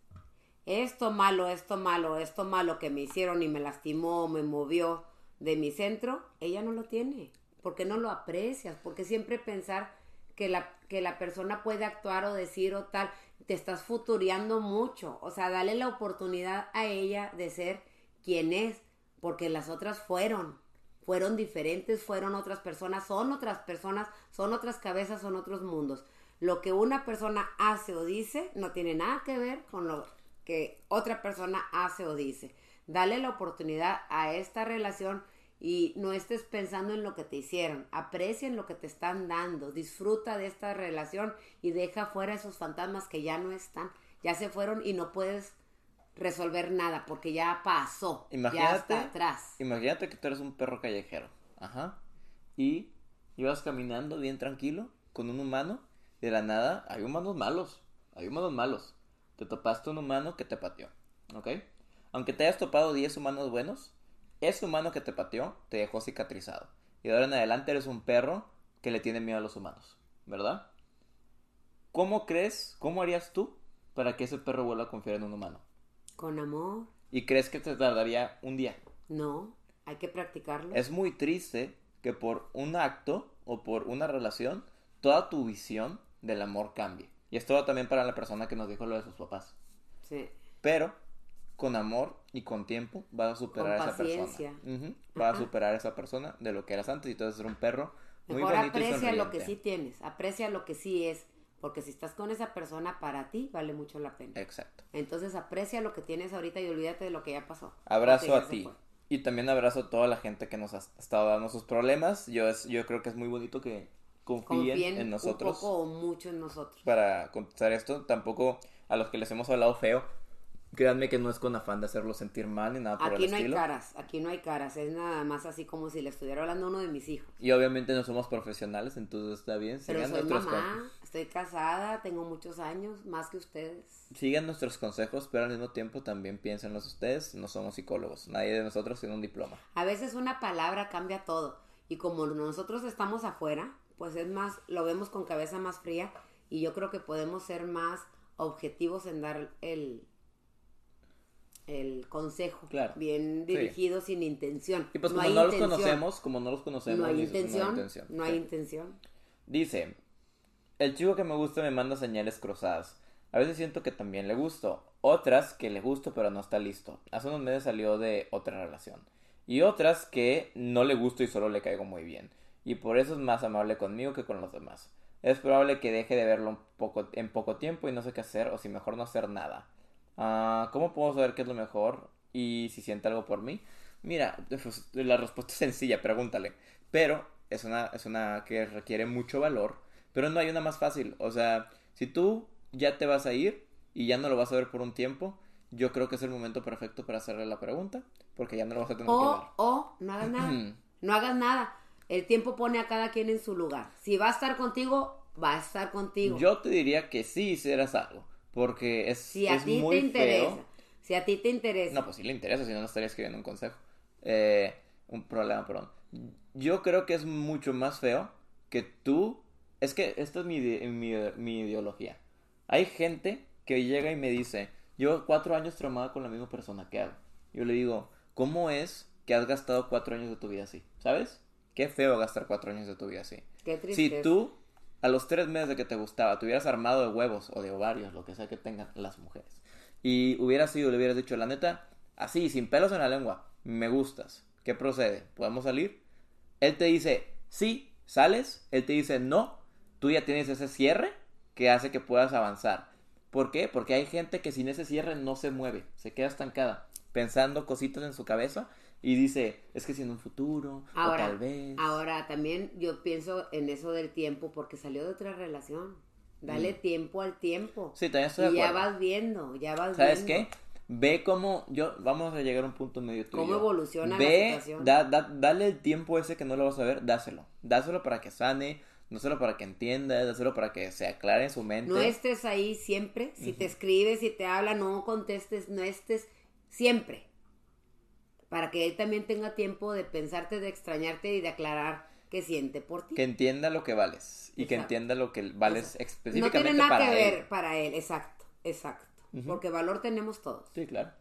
B: Esto malo, esto malo, esto malo que me hicieron y me lastimó, me movió de mi centro, ella no lo tiene. ¿Por qué no lo aprecias? Porque siempre pensar que la, que la persona puede actuar o decir o tal, te estás futuriando mucho. O sea, dale la oportunidad a ella de ser quien es, porque las otras fueron, fueron diferentes, fueron otras personas, son otras personas, son otras cabezas, son otros mundos. Lo que una persona hace o dice no tiene nada que ver con lo que otra persona hace o dice. Dale la oportunidad a esta relación y no estés pensando en lo que te hicieron. Aprecia en lo que te están dando. Disfruta de esta relación y deja fuera esos fantasmas que ya no están. Ya se fueron y no puedes resolver nada porque ya pasó. ya
A: Imagínate,
B: está atrás.
A: imagínate que tú eres un perro callejero, ajá, y ibas caminando bien tranquilo con un humano, de la nada hay humanos malos, hay humanos malos. Te topaste un humano que te pateó, ¿ok? Aunque te hayas topado 10 humanos buenos, ese humano que te pateó te dejó cicatrizado. Y de ahora en adelante eres un perro que le tiene miedo a los humanos, ¿verdad? ¿Cómo crees, cómo harías tú para que ese perro vuelva a confiar en un humano?
B: Con amor.
A: ¿Y crees que te tardaría un día?
B: No, hay que practicarlo.
A: Es muy triste que por un acto o por una relación toda tu visión del amor cambie. Y esto va también para la persona que nos dijo lo de sus papás.
B: Sí.
A: Pero con amor y con tiempo vas a superar
B: Con
A: a esa persona.
B: paciencia.
A: Ujú, Vas a superar a esa persona de lo que eras antes y tú vas a ser un perro muy
B: Mejor
A: bonito y
B: aprecia lo que sí tienes, aprecia lo que sí es, porque si estás con esa persona para ti vale mucho la pena.
A: Exacto.
B: Entonces aprecia lo que tienes ahorita y olvídate de lo que ya pasó.
A: Abrazo a ti. Y también abrazo a toda la gente que nos ha estado dando sus problemas. Yo, es, yo creo que es muy bonito que confíen,
B: Confíen
A: en nosotros.
B: un poco o mucho en nosotros.
A: para contestar esto. Tampoco a los que les hemos hablado feo, Créanme que no es con afán de hacerlo sentir mal ni nada por
B: Aquí
A: el
B: no hay
A: estilo.
B: caras, aquí no hay caras, es nada más así como si le estuviera hablando a uno de mis hijos.
A: Y obviamente no somos profesionales, entonces está bien.
B: Pero
A: Sigan
B: soy
A: nuestros,
B: mamá,
A: con-
B: estoy casada, tengo muchos años, más que ustedes.
A: sigan nuestros consejos, pero al mismo tiempo también piénsenlos ustedes. No somos psicólogos. Nadie de nosotros tiene un diploma.
B: A veces una palabra cambia todo. Y como nosotros estamos afuera, pues es más, lo vemos con cabeza más fría. Y yo creo que podemos ser más objetivos en dar el, el consejo.
A: Claro.
B: Bien
A: Sí.
B: dirigido, sin intención.
A: Y pues
B: No
A: como no los conocemos, como no los conocemos,
B: No hay
A: dices,
B: intención. No hay
A: Sí.
B: intención.
A: Dice, el chico que me gusta me manda señales cruzadas. A veces siento que también le gusto. Otras que le gusto pero no está listo. Hace unos meses salió de otra relación. Y otras que no le gusto y solo le caigo muy bien. Y por eso es más amable conmigo que con los demás. Es probable que deje de verlo un poco, en poco tiempo y no sé qué hacer o si mejor no hacer nada. Ah, ¿Cómo puedo saber qué es lo mejor y si siente algo por mí? Mira, pues, la respuesta es sencilla, pregúntale. Pero es una, es una que requiere mucho valor. Pero no hay una más fácil. O sea, si tú ya te vas a ir y ya no lo vas a ver por un tiempo, yo creo que es el momento perfecto para hacerle la pregunta. Porque ya no lo vas a tener que ver.
B: O, o, no hagas nada. No hagas nada. El tiempo pone a cada quien en su lugar. Si va a estar contigo, va a estar contigo.
A: Yo te diría que sí hicieras algo. Porque es,
B: si a
A: es
B: ti
A: muy
B: te interesa.
A: feo.
B: Si a ti te interesa.
A: No, pues sí le interesa, si no, no estaría escribiendo un consejo. Eh, un problema, perdón. Yo creo que es mucho más feo que tú... Es que esto es mi, mi, mi ideología. Hay gente que llega y me dice, llevo cuatro años traumada con la misma persona, ¿qué hago? Yo le digo, ¿cómo es que has gastado cuatro años de tu vida así? ¿Sabes? Qué feo gastar cuatro años de tu vida así.
B: Qué
A: Si
B: tristeza.
A: tú, a los tres meses de que te gustaba, te hubieras armado de huevos o de ovarios, lo que sea que tengan las mujeres, y hubieras sido, le hubieras dicho, la neta, así, sin pelos en la lengua, me gustas, ¿qué procede? ¿Podemos salir? Él te dice, sí, sales, él te dice, no, tú ya tienes ese cierre que hace que puedas avanzar. ¿Por qué? Porque hay gente que sin ese cierre no se mueve, se queda estancada, pensando cositas en su cabeza y dice, es que si en un futuro, o
B: Ahora,
A: tal vez.
B: ahora también yo pienso en eso del tiempo porque salió de otra relación. Dale tiempo al tiempo.
A: Mm. Sí, también estoy de
B: y ya
A: acuerdo.
B: vas viendo, ya vas
A: ¿Sabes
B: viendo.
A: qué? Ve cómo yo vamos a llegar a un punto medio tú y
B: ¿Cómo evoluciona la
A: Ve,
B: situación?
A: da- da- dale el tiempo ese que no lo vas a ver, dáselo. Dáselo para que sane, no solo para que entienda, dáselo para que se aclare en su mente.
B: No estés ahí siempre. Si te escribe, si te habla, no contestes, no estés siempre. Para que él también tenga tiempo de pensarte, de extrañarte y de aclarar qué siente por ti.
A: Que entienda lo que vales y que entienda lo que vales
B: Eso. No
A: específicamente
B: tiene nada
A: para
B: que
A: él.
B: ver para él, exacto, exacto. Porque valor tenemos todos.
A: Sí, claro.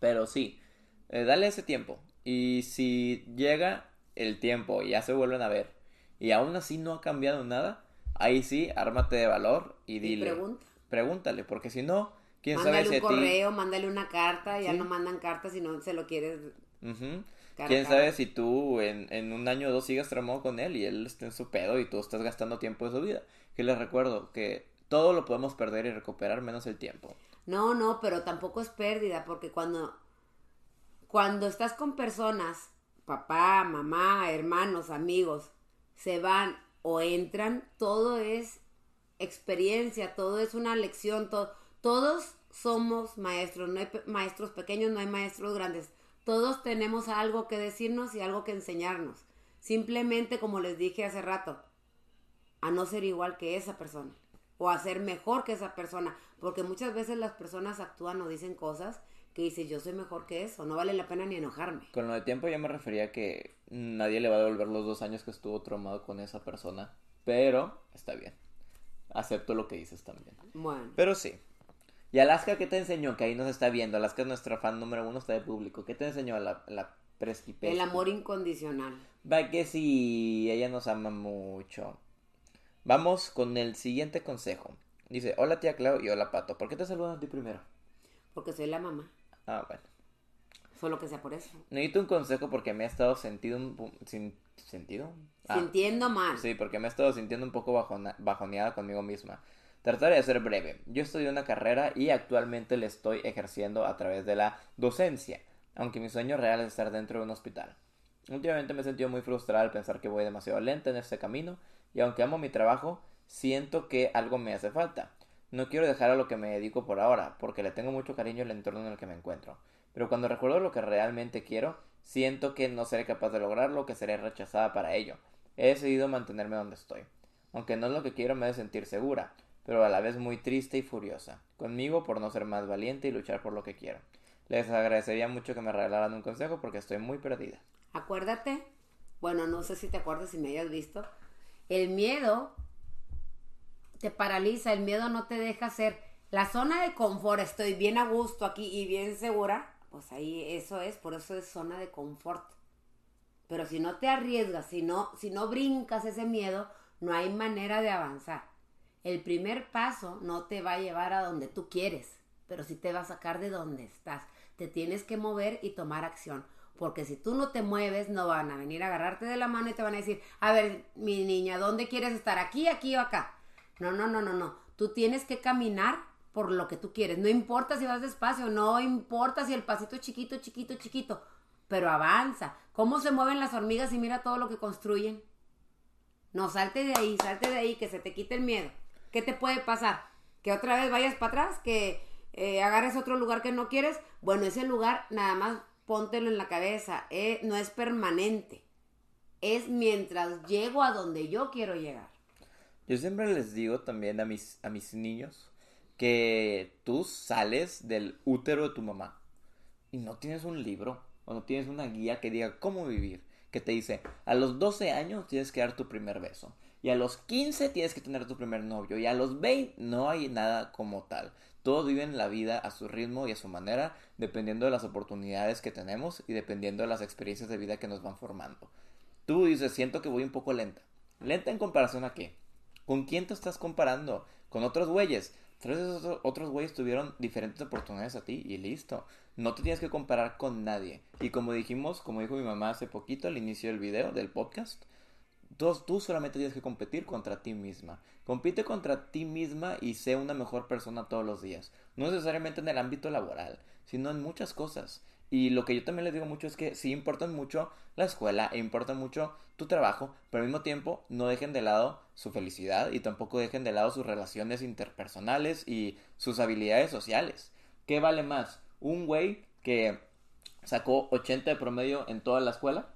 A: Pero sí, eh, dale ese tiempo. Y si llega el tiempo y ya se vuelven a ver y aún así no ha cambiado nada, ahí sí, ármate de valor y
B: Y
A: dile.
B: pregunta.
A: Pregúntale, porque si no, quién
B: Mándale
A: sabe si
B: un
A: a ti.
B: correo, mándale una carta, ya
A: Sí.
B: no mandan cartas si no se lo quieres. Cara
A: Quién
B: cara.
A: sabe si tú en, en un año o dos sigas tramado con él y él está en su pedo y tú estás gastando tiempo de su vida. Que les recuerdo que todo lo podemos perder y recuperar menos el tiempo.
B: No, no, pero tampoco es pérdida, porque cuando, cuando estás con personas, papá, mamá, hermanos, amigos, se van o entran, todo es experiencia, todo es una lección, to- todos somos maestros, no hay pe- maestros pequeños, no hay maestros grandes, todos tenemos algo que decirnos y algo que enseñarnos. Simplemente, como les dije hace rato, a no ser igual que esa persona o a ser mejor que esa persona, porque muchas veces las personas actúan o dicen cosas que dices yo soy mejor que eso, no vale la pena ni enojarme.
A: Con lo de tiempo yo me refería a que nadie le va a devolver los dos años que estuvo traumado con esa persona. Pero está bien. Acepto lo que dices también.
B: Bueno,
A: Pero sí. ¿Y Alaska qué te enseñó? Que ahí nos está viendo. Alaska es nuestra fan número uno, está de público. ¿Qué te enseñó la, la presquipesca?
B: el amor incondicional.
A: Va que sí, ella nos ama mucho. Vamos con el siguiente consejo. Dice, hola tía Clau y hola Pato. ¿Por qué te saludan a ti primero?
B: Porque soy la mamá,
A: Ah, bueno.
B: solo que sea por eso.
A: Necesito un consejo porque me he estado sentido un... Sin, ¿Sentido? Ah,
B: Sintiendo mal.
A: Sí, porque me he estado sintiendo un poco bajona- bajoneada conmigo misma. Trataré de ser breve. Yo estudié una carrera y actualmente la estoy ejerciendo a través de la docencia, aunque mi sueño real es estar dentro de un hospital. Últimamente me he sentido muy frustrada al pensar que voy demasiado lenta en este camino y aunque amo mi trabajo, siento que algo me hace falta. No quiero dejar a lo que me dedico por ahora, porque le tengo mucho cariño al entorno en el que me encuentro. Pero cuando recuerdo lo que realmente quiero, siento que no seré capaz de lograrlo, que seré rechazada para ello. He decidido mantenerme donde estoy. Aunque no es lo que quiero, me he de sentir segura, pero a la vez muy triste y furiosa. Conmigo por no ser más valiente y luchar por lo que quiero. Les agradecería mucho que me regalaran un consejo porque estoy muy perdida.
B: Acuérdate, bueno, no sé si te acuerdas, si me hayas visto, el miedo te paraliza, el miedo no te deja hacer la zona de confort, estoy bien a gusto aquí y bien segura, pues ahí eso es, por eso es zona de confort. Pero si no te arriesgas, si no, si no brincas ese miedo, no hay manera de avanzar. El primer paso no te va a llevar a donde tú quieres, pero sí te va a sacar de donde estás. Te tienes que mover y tomar acción. Porque si tú no te mueves, no van a venir a agarrarte de la mano y te van a decir, a ver, mi niña, ¿dónde quieres estar? ¿Aquí, aquí o acá? No, no, no, no, no. Tú tienes que caminar por lo que tú quieres. No importa si vas despacio, no importa si el pasito es chiquito, chiquito, chiquito, pero avanza. ¿Cómo se mueven las hormigas y mira todo lo que construyen? No, salte de ahí, salte de ahí, que se te quite el miedo. ¿Qué te puede pasar? Que otra vez vayas para atrás, que eh, agarres otro lugar que no quieres. Bueno, ese lugar nada más póntelo en la cabeza. eh, no es permanente. Es mientras llego a donde yo quiero llegar.
A: Yo siempre les digo también a mis, a mis niños que tú sales del útero de tu mamá y no tienes un libro o no tienes una guía que diga cómo vivir, que te dice, a los 12 años tienes que dar tu primer beso y a los 15 tienes que tener tu primer novio y a los 20 no hay nada como tal. Todos viven la vida a su ritmo y a su manera, dependiendo de las oportunidades que tenemos y dependiendo de las experiencias de vida que nos van formando. Tú dices, siento que voy un poco lenta. ¿Lenta en comparación a qué? ¿Con quién te estás comparando? ¿Con otros güeyes? Tal vez esos otros güeyes tuvieron diferentes oportunidades a ti y listo. No te tienes que comparar con nadie. Y como dijimos, como dijo mi mamá hace poquito al inicio del video, del podcast, tú, tú solamente tienes que competir contra ti misma. Compite contra ti misma y sé una mejor persona todos los días. No necesariamente en el ámbito laboral, sino en muchas cosas. Y lo que yo también les digo mucho es que sí importan mucho la escuela e importa mucho tu trabajo, pero al mismo tiempo no dejen de lado su felicidad y tampoco dejen de lado sus relaciones interpersonales y sus habilidades sociales. ¿Qué vale más? Un güey que sacó 80 de promedio en toda la escuela,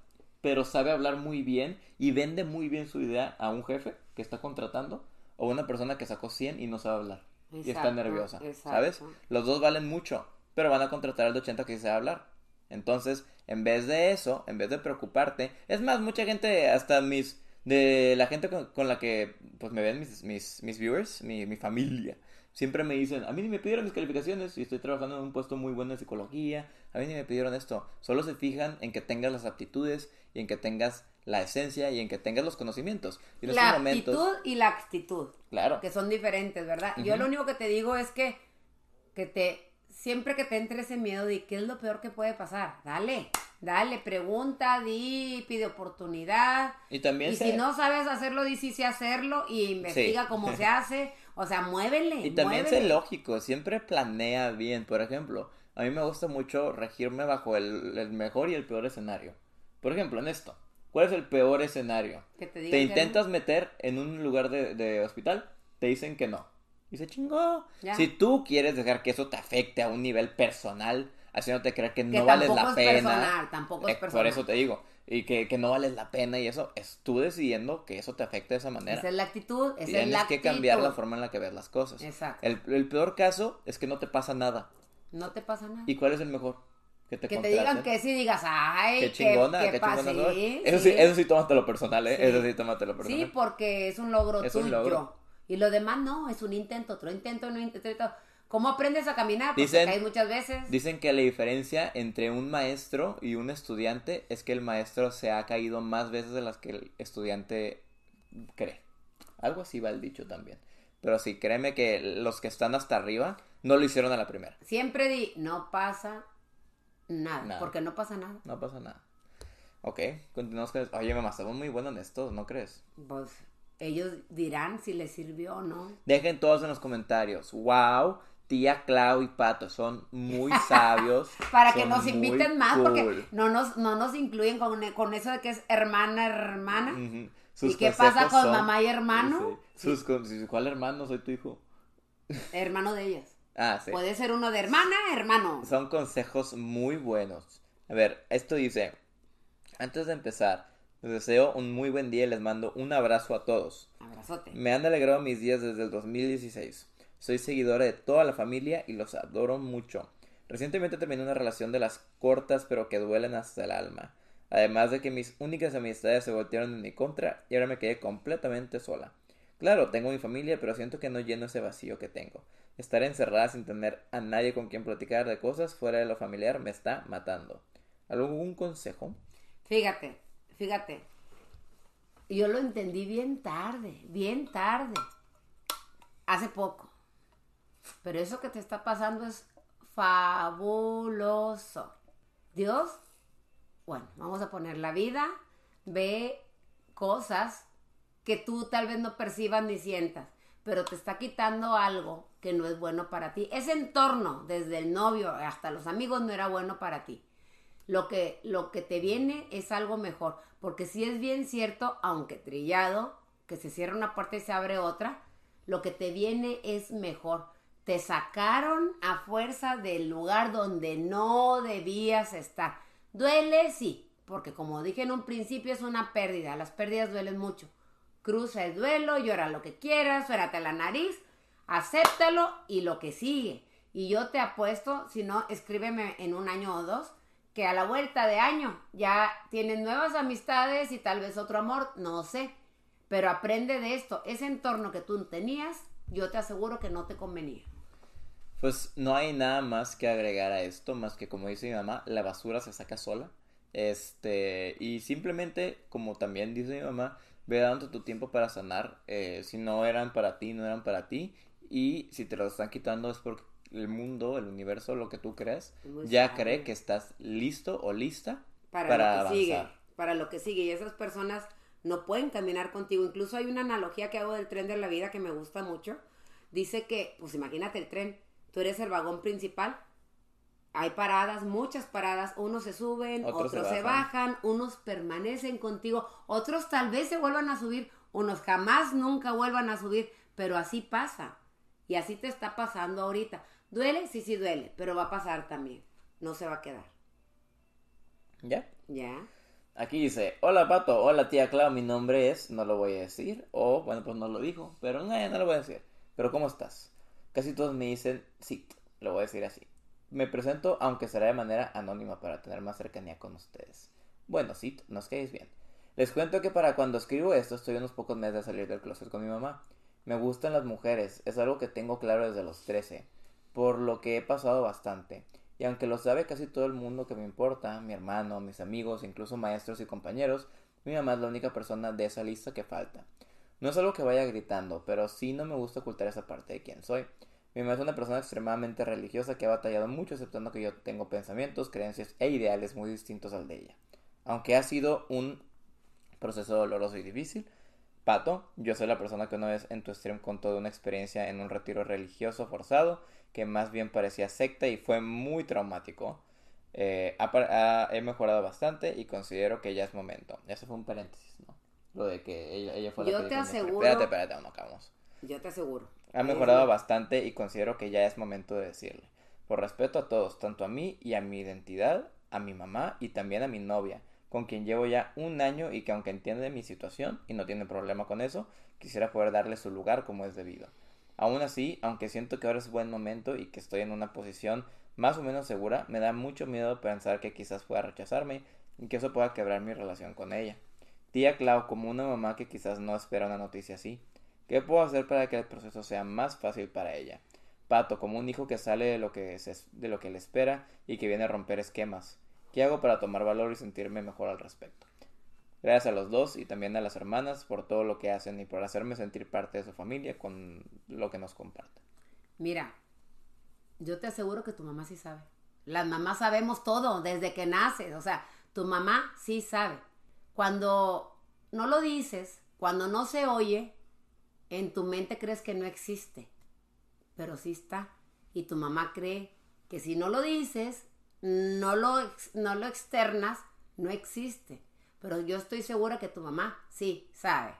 A: pero sabe hablar muy bien y vende muy bien su idea a un jefe que está contratando, o una persona que sacó 100 y no sabe hablar y está nerviosa,
B: exacto.
A: ¿sabes? Los dos valen mucho, pero van a contratar al de 80 que sí sabe hablar. Entonces, en vez de eso, en vez de preocuparte, es más, mucha gente, hasta mis, de la gente con, con la que pues me ven mis, mis, mis viewers, mi, mi familia, siempre me dicen, a mí ni me pidieron mis calificaciones y estoy trabajando en un puesto muy bueno en psicología, a mí ni me pidieron esto, solo se fijan en que tengas las aptitudes y en que tengas la esencia y en que tengas los conocimientos. Y en
B: La
A: estos momentos,
B: actitud y la actitud.
A: claro,
B: que son diferentes, ¿verdad? Yo lo único que te digo es que, que te, siempre que te entre ese miedo de qué es lo peor que puede pasar, dale, dale, pregunta, di, pide oportunidad.
A: y también
B: Y
A: se-
B: si no sabes hacerlo, di sí hacerlo y investiga
A: Sí.
B: cómo se hace. O sea, muévele.
A: Y también sé
B: muévele.
A: lógico, siempre planea bien. Por ejemplo, a mí me gusta mucho regirme bajo el, el mejor y el peor escenario. Por ejemplo, en esto, ¿cuál es el peor escenario?
B: Que te,
A: Te
B: que
A: intentas meter en un lugar de, de hospital, te dicen que no. Y se chingó.
B: Ya.
A: Si tú quieres dejar que eso te afecte a un nivel personal, haciéndote creer que
B: no,
A: no
B: que
A: vales la
B: es
A: pena.
B: personal, tampoco es
A: eh,
B: personal.
A: por eso te digo. Y que, que no vales la pena y eso, es tú decidiendo que eso te afecte de esa manera.
B: Esa es la actitud, esa es
A: Tienes
B: la
A: que
B: actitud.
A: cambiar la forma en la que ves las cosas.
B: Exacto.
A: El, el peor caso es que no te pasa nada.
B: No te pasa nada.
A: ¿Y cuál es el mejor? Que te
B: que te digan que sí, digas, ay,
A: Qué chingona,
B: qué,
A: qué
B: pasa.
A: chingona.
B: Sí,
A: Eso sí,
B: sí.
A: eso sí, tómatelo personal, ¿eh?
B: Sí.
A: Eso sí, tómatelo personal.
B: Sí, porque es un logro
A: Es
B: tuyo.
A: un logro.
B: Y lo demás no, es un intento, otro intento, no intento. otro- ¿Cómo aprendes a caminar? Porque
A: Dicen-
B: caes muchas veces.
A: Dicen que la diferencia entre un maestro y un estudiante es que el maestro se ha caído más veces de las que el estudiante cree. Algo así va el dicho también. Pero sí, créeme que los que están hasta arriba no lo hicieron a la primera.
B: Siempre di, no pasa nada,
A: Nada.
B: porque no pasa nada.
A: No pasa nada. Ok, continuamos con... Oye, mamá, estamos muy buenos en esto, ¿no crees?
B: Pues ellos dirán si les sirvió o no.
A: Dejen todos en los comentarios. Wow, tía Clau y Pato son muy sabios.
B: Para que nos inviten más,
A: cool.
B: porque no nos, no nos incluyen con, con eso de que es hermana, hermana. ¿Y qué pasa con
A: son-
B: mamá y hermano?
A: Sí. Sus con- sí, ¿Cuál hermano? Soy tu hijo.
B: Hermano de ellas.
A: Ah, sí.
B: Puede ser uno de hermana, hermano.
A: Son consejos muy buenos. A ver, esto dice, antes de empezar, les deseo un muy buen día y les mando un abrazo a todos.
B: Abrazote.
A: Me han alegrado mis días desde el 2016. Soy seguidora de toda la familia y los adoro mucho. Recientemente terminé una relación de las cortas pero que duelen hasta el alma. Además de que mis únicas amistades se voltearon en mi contra y ahora me quedé completamente sola. Claro, tengo mi familia, pero siento que no lleno ese vacío que tengo. Estar encerrada sin tener a nadie con quien platicar de cosas fuera de lo familiar me está matando. ¿Algún consejo?
B: Fíjate, fíjate. Yo lo entendí bien tarde, bien tarde. Hace poco. Pero eso que te está pasando es fabuloso. Dios, bueno, vamos a poner la vida, ve cosas que tú tal vez no percibas ni sientas, pero te está quitando algo que no es bueno para ti. Ese entorno, desde el novio hasta los amigos, no era bueno para ti. Lo que, lo que te viene es algo mejor, porque si es bien cierto, aunque trillado, que se cierra una puerta y se abre otra, lo que te viene es mejor. Te sacaron a fuerza del lugar donde no debías estar. Duele, sí, porque como dije en un principio es una pérdida. Las pérdidas duelen mucho. Cruza el duelo, llora lo que quieras, suérate la nariz, acéptalo y lo que sigue. Y yo te apuesto, si no, escríbeme en un año o dos, que a la vuelta de año ya tienes nuevas amistades y tal vez otro amor, no sé. Pero aprende de esto. Ese entorno que tú tenías, yo te aseguro que no te convenía.
A: Pues no hay nada más que agregar a esto, más que como dice mi mamá, la basura se saca sola. Este, y simplemente, como también dice mi mamá, ve dando tu tiempo para sanar. Eh, si no eran para ti, no eran para ti. Y si te lo están quitando es porque el mundo, el universo, lo que tú crees,
B: Muy
A: ya
B: sabio.
A: cree que estás listo o lista
B: para,
A: para,
B: lo que
A: avanzar.
B: sigue, para lo que sigue. Y esas personas no pueden caminar contigo. Incluso hay una analogía que hago del tren de la vida que me gusta mucho. Dice que, pues imagínate el tren, tú eres el vagón principal. Hay paradas, muchas paradas, unos se suben,
A: Otros
B: otros,
A: se
B: se,
A: bajan.
B: unos permanecen contigo, otros tal vez se vuelvan a subir, unos jamás nunca vuelvan a subir, pero así pasa. Y así te está pasando ahorita. Duele, sí, sí duele, pero va a pasar también. No se va a quedar.
A: ¿Ya?
B: ¿Ya?
A: Aquí dice, hola Pato, hola tía Clau, mi nombre es, no lo voy a decir, o bueno, pues no lo dijo, pero no, ya no lo voy a decir. Pero ¿cómo estás? Casi todos me dicen Sit, lo voy a decir así. Me presento, aunque será de manera anónima para tener más cercanía con ustedes. Bueno, Sit, nos quedéis bien. Les cuento que para cuando escribo esto estoy unos pocos meses de salir del closet con mi mamá. Me gustan las mujeres, es algo que tengo claro desde los 13, por lo que he pasado bastante. Y aunque lo sabe casi todo el mundo que me importa, mi hermano, mis amigos, incluso maestros y compañeros, mi mamá es la única persona de esa lista que falta. No es algo que vaya gritando, pero sí no me gusta ocultar esa parte de quién soy. Mi mamá es una persona extremadamente religiosa que ha batallado mucho aceptando que yo tengo pensamientos, creencias e ideales muy distintos al de ella. Aunque ha sido un proceso doloroso y difícil, Pato, yo soy la persona que una vez en tu stream contó de una experiencia en un retiro religioso forzado que más bien parecía secta y fue muy traumático. Eh, he mejorado bastante y considero que ya es momento. Eso fue un paréntesis, ¿no? Lo de que ella, ella fue la
B: Yo
A: que
B: te aseguro-
A: Espérate, espérate, no acabamos.
B: Yo te aseguro.
A: Ha mejorado bastante y considero que ya es momento de decirle. Por respeto a todos, tanto a mí y a mi identidad, a mi mamá y también a mi novia, con quien llevo ya un año y que aunque entiende mi situación y no tiene problema con eso, quisiera poder darle su lugar como es debido. Aún así, aunque siento que ahora es buen momento y que estoy en una posición más o menos segura, me da mucho miedo pensar que quizás pueda rechazarme y que eso pueda quebrar mi relación con ella. Tía Clau, como una mamá que quizás no espera una noticia así, ¿Qué puedo hacer para que el proceso sea más fácil para ella? Pato, como un hijo que sale de lo que, se- de lo que le espera y que viene a romper esquemas. ¿Qué hago para tomar valor y sentirme mejor al respecto? Gracias a los dos y también a las hermanas por todo lo que hacen y por hacerme sentir parte de su familia con lo que nos comparten.
B: Mira, yo te aseguro que tu mamá sí sabe. Las mamás sabemos todo desde que naces. O sea, tu mamá sí sabe. Cuando no lo dices, cuando no se oye, en tu mente crees que no existe. Pero sí está. Y tu mamá cree que si no lo dices, no lo, no lo externas, no existe. Pero yo estoy segura que tu mamá sí sabe.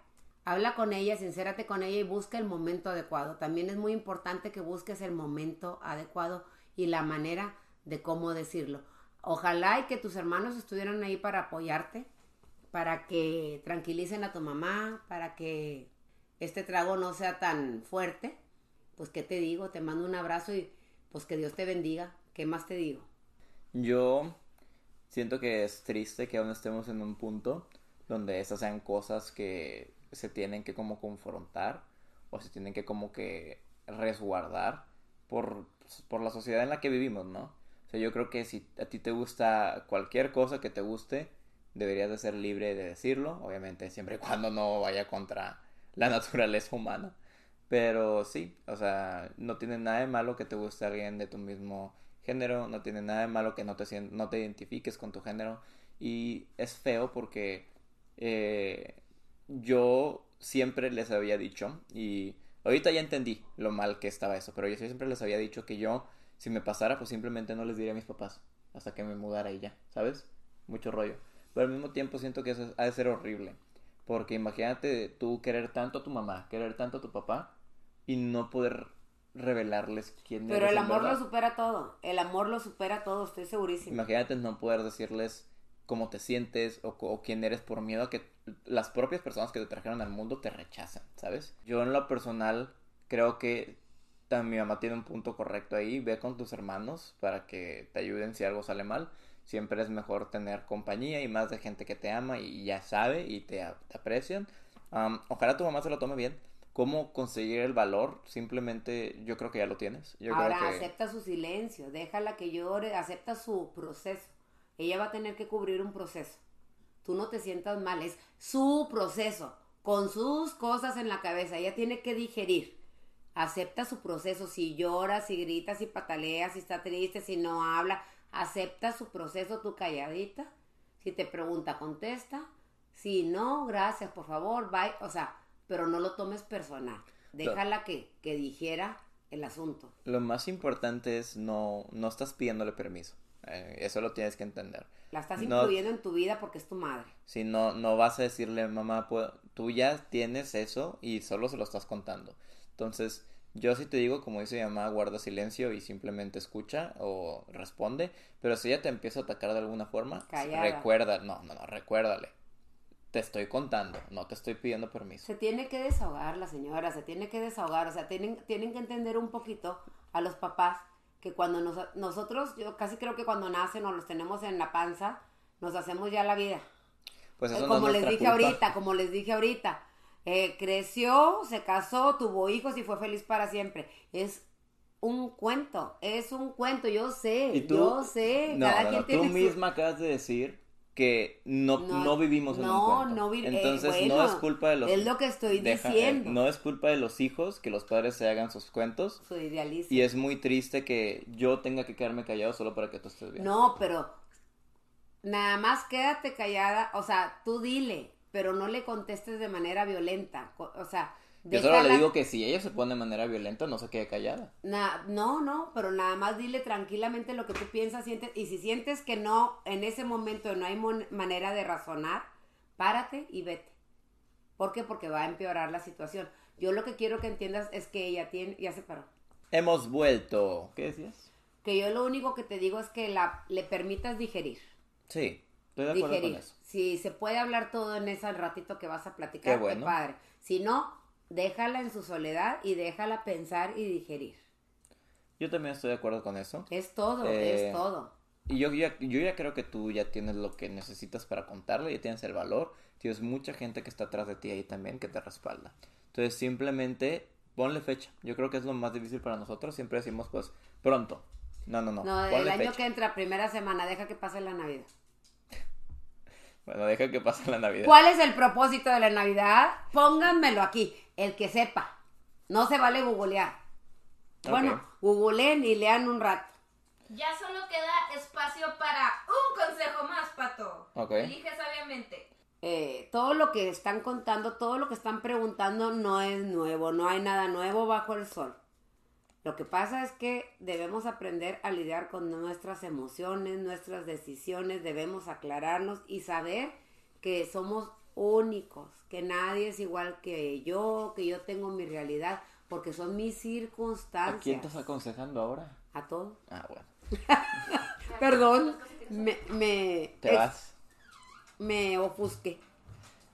B: Habla con ella, sincérate con ella y busca el momento adecuado. También es muy importante que busques el momento adecuado y la manera de cómo decirlo. Ojalá y que tus hermanos estuvieran ahí para apoyarte, para que tranquilicen a tu mamá, para que este trago no sea tan fuerte. Pues, ¿qué te digo? Te mando un abrazo y pues que Dios te bendiga. ¿Qué más te digo?
A: Yo siento que es triste que aún estemos en un punto donde esas sean cosas que se tienen que como confrontar o se tienen que como que resguardar por, por la sociedad en la que vivimos, ¿no? O sea, yo creo que si a ti te gusta cualquier cosa que te guste, deberías de ser libre de decirlo, obviamente siempre y cuando no vaya contra la naturaleza humana. Pero sí, o sea, no tiene nada de malo que te guste alguien de tu mismo género, no tiene nada de malo que no te, no te identifiques con tu género. Y es feo porque eh, yo siempre les había dicho, y ahorita ya entendí lo mal que estaba eso, pero yo siempre les había dicho que yo, si me pasara, pues simplemente no les diría a mis papás hasta que me mudara y ya, ¿sabes? Mucho rollo. Pero al mismo tiempo siento que eso ha de ser horrible. Porque imagínate tú querer tanto a tu mamá, querer tanto a tu papá y no poder revelarles quién
B: Pero el amor lo supera todo. El amor lo supera todo, estoy segurísimo.
A: Imagínate no poder decirles cómo te sientes o, quién eres por miedo a que las propias personas que te trajeron al mundo te rechacen, ¿sabes? Yo en lo personal creo que mi mamá tiene un punto correcto ahí. Ve con tus hermanos para que te ayuden si algo sale mal. Siempre es mejor tener compañía y más de gente que te ama y ya sabe y te, aprecian. ojalá tu mamá se lo tome bien. ¿Cómo conseguir el valor? Simplemente yo creo que ya lo tienes. Yo
B: Ahora acepta su silencio, déjala que llore, acepta su proceso. Ella va a tener que cubrir un proceso. Tú no te sientas mal, es su proceso, con sus cosas en la cabeza. Ella tiene que digerir. Acepta su proceso. Si llora, si grita, si patalea, si está triste, si no habla, acepta su proceso, tu calladita. Si te pregunta, contesta. Si no, gracias, por favor, bye. O sea, pero no lo tomes personal. Déjala que, que dijera el asunto.
A: Lo más importante es no, no estás pidiéndole permiso. Eh, eso lo tienes que entender.
B: La estás incluyendo en tu vida porque es tu madre.
A: Si no, no vas a decirle, mamá, tú ya tienes eso y solo se lo estás contando. Entonces, yo sí te digo, como dice mi mamá, guarda silencio y simplemente escucha o responde. Pero si ella te empieza a atacar de alguna forma, recuerda, no, no, no, recuérdale. Te estoy contando, no te estoy pidiendo permiso.
B: Se tiene que desahogar la señora, se tiene que desahogar. O sea, tienen, tienen que entender un poquito a los papás que cuando nosotros, yo casi creo que cuando nacen o los tenemos en la panza, nos hacemos ya la vida. Pues eso como les dije ahorita, como les dije ahorita, eh, creció, se casó, tuvo hijos y fue feliz para siempre. Es un cuento, es un cuento, yo sé, yo sé.
A: No, cada quien tú misma acabas de decir que no, no, vivimos en un cuento. No, eh, Entonces no es culpa de los
B: Es lo que estoy eh, diciendo.
A: no es culpa de los hijos que los padres se hagan sus cuentos.
B: Su idealismo.
A: Y es muy triste que yo tenga que quedarme callado solo para que tú estés bien.
B: No, pero nada más quédate callada, o sea, tú dile, pero no le contestes de manera violenta. O sea,
A: yo solo le digo que si ella se pone de manera violenta, no se quede callada.
B: no, no, pero nada más dile tranquilamente lo que tú piensas, sientes. Y si sientes que no, en ese momento no hay manera de razonar, párate y vete. ¿Por qué? Porque va a empeorar la situación. Yo lo que quiero que entiendas es que ella tiene, ya se paró.
A: Hemos vuelto. ¿Qué decías?
B: Que yo lo único que te digo es que la, le permitas digerir.
A: Sí, estoy de acuerdo con eso.
B: Si se puede hablar todo en ese ratito que vas a platicar, qué, bueno. padre. Si no, déjala en su soledad y déjala pensar y digerir.
A: Yo también estoy de acuerdo con eso.
B: Es todo, es eh, todo.
A: Y yo ya, yo ya creo que tú ya tienes lo que necesitas para contarle, ya tienes el valor, tienes mucha gente que está atrás de ti ahí también que te respalda. Entonces simplemente ponle fecha. Yo creo que es lo más difícil para nosotros. Siempre decimos pues pronto. No, no, no.
B: No, el año que entra, primera semana, deja que pase la Navidad.
A: Bueno, deja que pase la Navidad.
B: ¿Cuál es el propósito de la Navidad? Pónganmelo aquí, el que sepa. No se vale googlear. Bueno, googleen y lean un rato.
C: Ya solo queda espacio para un consejo más, Pato. Elige sabiamente.
B: Eh, todo lo que están contando, todo lo que están preguntando no es nuevo, no hay nada nuevo bajo el sol. Lo que pasa es que debemos aprender a lidiar con nuestras emociones, nuestras decisiones, debemos aclararnos y saber que somos únicos, que nadie es igual que yo, que yo tengo mi realidad, porque son mis circunstancias. ¿A
A: quién estás aconsejando ahora?
B: A todos.
A: Ah, bueno.
B: Perdón, me, me...
A: Te vas.
B: Me ofusqué.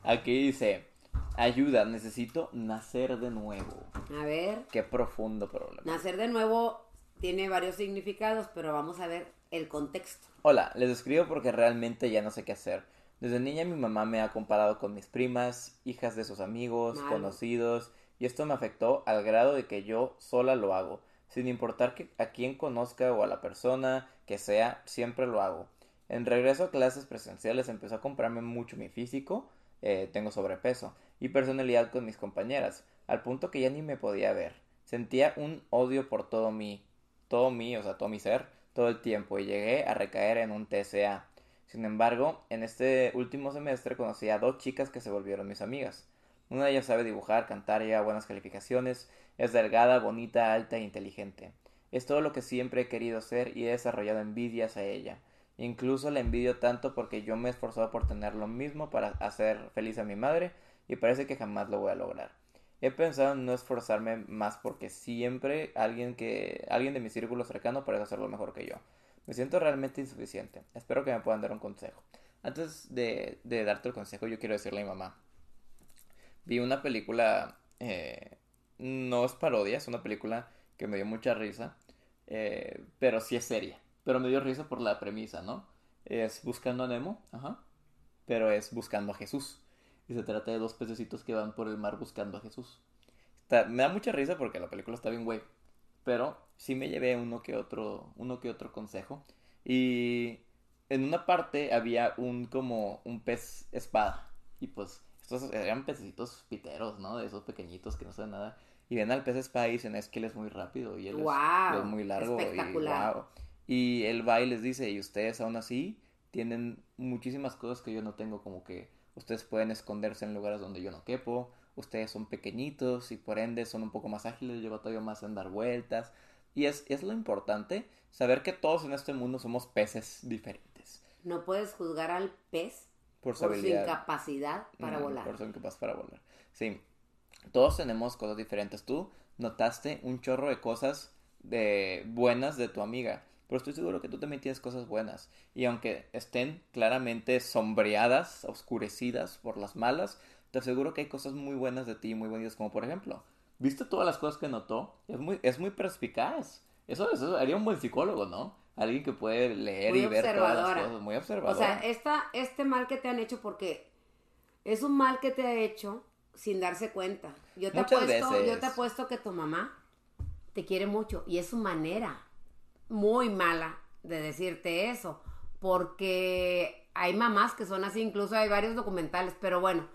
A: Aquí dice, ayuda, necesito nacer de nuevo.
B: A ver.
A: Qué profundo problema.
B: Nacer de nuevo tiene varios significados, pero vamos a ver el contexto.
A: Hola, les escribo porque realmente ya no sé qué hacer. Desde niña mi mamá me ha comparado con mis primas, hijas de sus amigos, conocidos, y esto me afectó al grado de que yo sola lo hago, sin importar que a quién conozca o a la persona que sea, siempre lo hago. En regreso a clases presenciales empezó a comprarme mucho mi físico, eh, tengo sobrepeso, y personalidad con mis compañeras, al punto que ya ni me podía ver. Sentía un odio por todo mí, todo mí, o sea, todo mi ser, todo el tiempo, y llegué a recaer en un TCA. Sin embargo, en este último semestre conocí a dos chicas que se volvieron mis amigas. Una de ellas sabe dibujar, cantar, lleva buenas calificaciones, es delgada, bonita, alta e inteligente. Es todo lo que siempre he querido ser y he desarrollado envidias a ella. Incluso la envidio tanto porque yo me he esforzado por tener lo mismo para hacer feliz a mi madre y parece que jamás lo voy a lograr. He pensado en no esforzarme más porque siempre alguien que alguien de mi círculo cercano parece hacerlo mejor que yo. Me siento realmente insuficiente. Espero que me puedan dar un consejo. Antes de, darte el consejo, yo quiero decirle a mi mamá. Vi una película, eh, no es parodia, es una película que me dio mucha risa, eh, pero sí es seria. Pero me dio risa por la premisa, ¿no? Es Buscando a Nemo, ajá, pero es Buscando a Jesús. Y se trata de dos pececitos que van por el mar buscando a Jesús. me da mucha risa porque la película está bien güey. Pero sí me llevé uno que otro, uno que otro consejo. Y en una parte había un como un pez espada. Y pues estos eran pececitos piteros, ¿no? De esos pequeñitos que no saben nada. Y ven al pez espada y dicen, es que él es muy rápido y él es, muy largo.
B: Espectacular.
A: Y, y él va y les dice, y ustedes aún así tienen muchísimas cosas que yo no tengo, como que ustedes pueden esconderse en lugares donde yo no quepo, ustedes son pequeñitos y por ende son un poco más ágiles, yo todavía más en dar vueltas. Y es, es lo importante, saber que todos en este mundo somos peces diferentes.
B: No puedes juzgar al pez por su, incapacidad para volar.
A: Por su incapacidad para volar. Sí, todos tenemos cosas diferentes. Tú notaste un chorro de cosas de buenas de tu amiga, pero estoy seguro que tú también tienes cosas buenas. Y aunque estén claramente sombreadas, oscurecidas por las malas, te aseguro que hay cosas muy buenas de ti, muy bonitas, como por ejemplo, ¿viste todas las cosas que notó? Es muy, es muy perspicaz. Eso, eso haría un buen psicólogo, ¿no? Alguien que puede leer y ver todas las cosas, muy observador.
B: O sea, esta, este mal que te han hecho, porque es un mal que te ha hecho sin darse cuenta. Yo te, apuesto, yo te apuesto que tu mamá te quiere mucho y es su manera muy mala de decirte eso, porque hay mamás que son así, incluso hay varios documentales, pero bueno,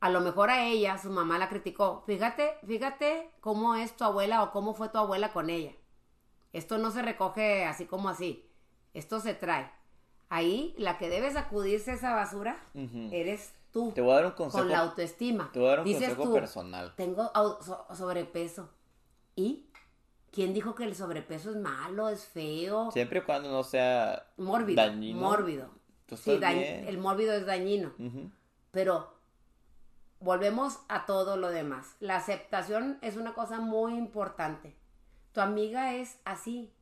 B: a lo mejor a ella su mamá la criticó. Fíjate, fíjate cómo es tu abuela o cómo fue tu abuela con ella. Esto no se recoge así como así. Esto se trae. Ahí la que debes acudirse a esa basura eres tú.
A: Te voy a dar un consejo.
B: Con la autoestima.
A: Te voy a dar un consejo personal.
B: Tengo sobrepeso. ¿Y? ¿Quién dijo que el sobrepeso es malo, es feo?
A: Siempre y cuando no sea
B: mórbido, dañino. Mórbido. Sí, el mórbido es dañino. Pero volvemos a todo lo demás. La aceptación es una cosa muy importante. Tu amiga es así,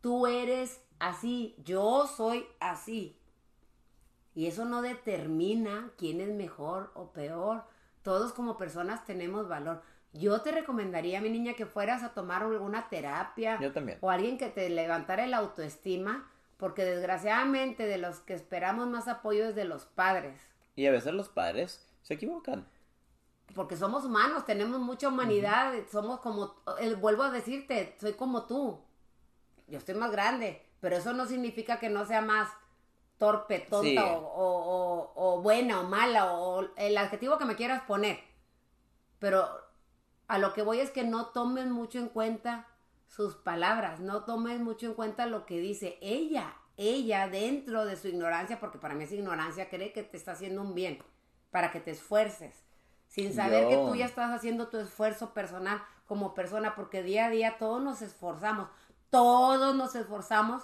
B: tú eres así, yo soy así. Y eso no determina quién es mejor o peor. Todos como personas tenemos valor. Yo te recomendaría, mi niña, que fueras a tomar alguna terapia.
A: Yo también.
B: O alguien que te levantara el autoestima, porque desgraciadamente de los que esperamos más apoyo es de los padres.
A: Y a veces los padres se equivocan
B: porque somos humanos, tenemos mucha humanidad, somos como, eh, vuelvo a decirte, soy como tú. Yo estoy más grande, pero eso no significa que no sea más torpe, tonta o, o, buena o mala o el adjetivo que me quieras poner. Pero a lo que voy es que no tomen mucho en cuenta sus palabras, no tomen mucho en cuenta lo que dice ella, ella dentro de su ignorancia, porque para mí es ignorancia, cree que te está haciendo un bien, para que te esfuerces sin saber que tú ya estás haciendo tu esfuerzo personal como persona, porque día a día todos nos esforzamos, todos nos esforzamos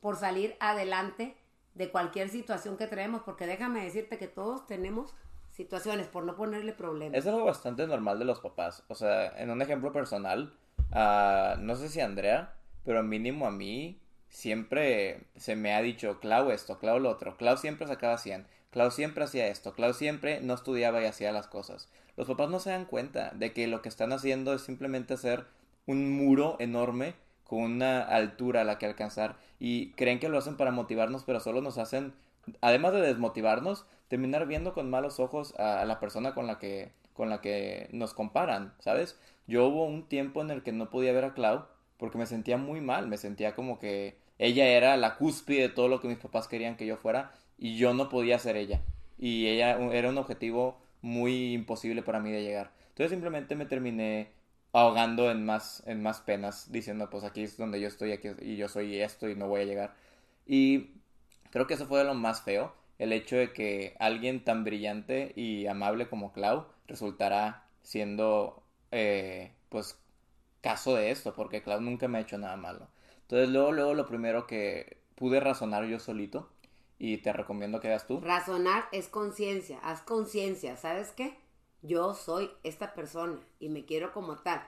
B: por salir adelante de cualquier situación que traemos, porque déjame decirte que todos tenemos situaciones, por no ponerle problemas.
A: Es algo bastante normal de los papás. O sea, en un ejemplo personal, uh, no sé si Andrea, pero mínimo a mí siempre se me ha dicho, Clau esto, Clau lo otro. Clau siempre sacaba 100. Clau siempre hacía esto. Clau siempre no estudiaba y hacía las cosas. Los papás no se dan cuenta de que lo que están haciendo es simplemente hacer un muro enorme con una altura a la que alcanzar y creen que lo hacen para motivarnos, pero solo nos hacen, además de desmotivarnos, terminar viendo con malos ojos a, la persona con la que con la que nos comparan, ¿sabes? Yo hubo un tiempo en el que no podía ver a Clau porque me sentía muy mal, me sentía como que ella era la cúspide de todo lo que mis papás querían que yo fuera y yo no podía ser ella. Y ella era un objetivo muy imposible para mí de llegar. Entonces simplemente me terminé ahogando en más, en más penas, diciendo, pues aquí es donde yo estoy aquí, y yo soy esto y no voy a llegar. Y creo que eso fue lo más feo, el hecho de que alguien tan brillante y amable como Clau resultará siendo, eh, pues, caso de esto, porque Clau nunca me ha hecho nada malo. Entonces luego, luego lo primero que pude razonar yo solito, y te recomiendo que hagas tú.
B: Razonar es conciencia, haz conciencia, ¿sabes qué? Yo soy esta persona y me quiero como tal.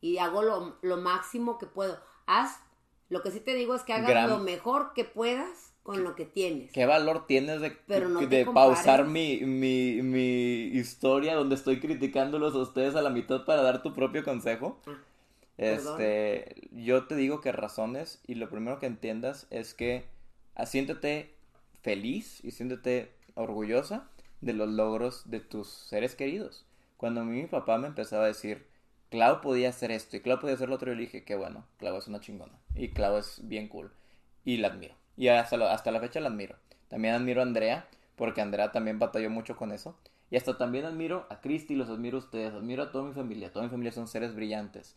B: Y hago lo, máximo que puedo. Haz, lo que sí te digo es que hagas lo mejor que puedas con lo que tienes.
A: ¿Qué valor tienes de, de pausar mi, mi, mi, historia donde estoy criticándolos a ustedes a la mitad para dar tu propio consejo? Ah, este, yo te digo que razones y lo primero que entiendas es que siéntete feliz y siéntete orgullosa de los logros de tus seres queridos. Cuando a mí mi papá me empezaba a decir, Clau podía hacer esto y Clau podía hacer lo otro, yo le dije, qué bueno, Clau es una chingona. Y Clau es bien cool. Y la admiro. Y hasta la, hasta la fecha la admiro. También admiro a Andrea, porque Andrea también batalló mucho con eso. Y hasta también admiro a Cristi, los admiro a ustedes, admiro a toda mi familia. Toda mi familia son seres brillantes.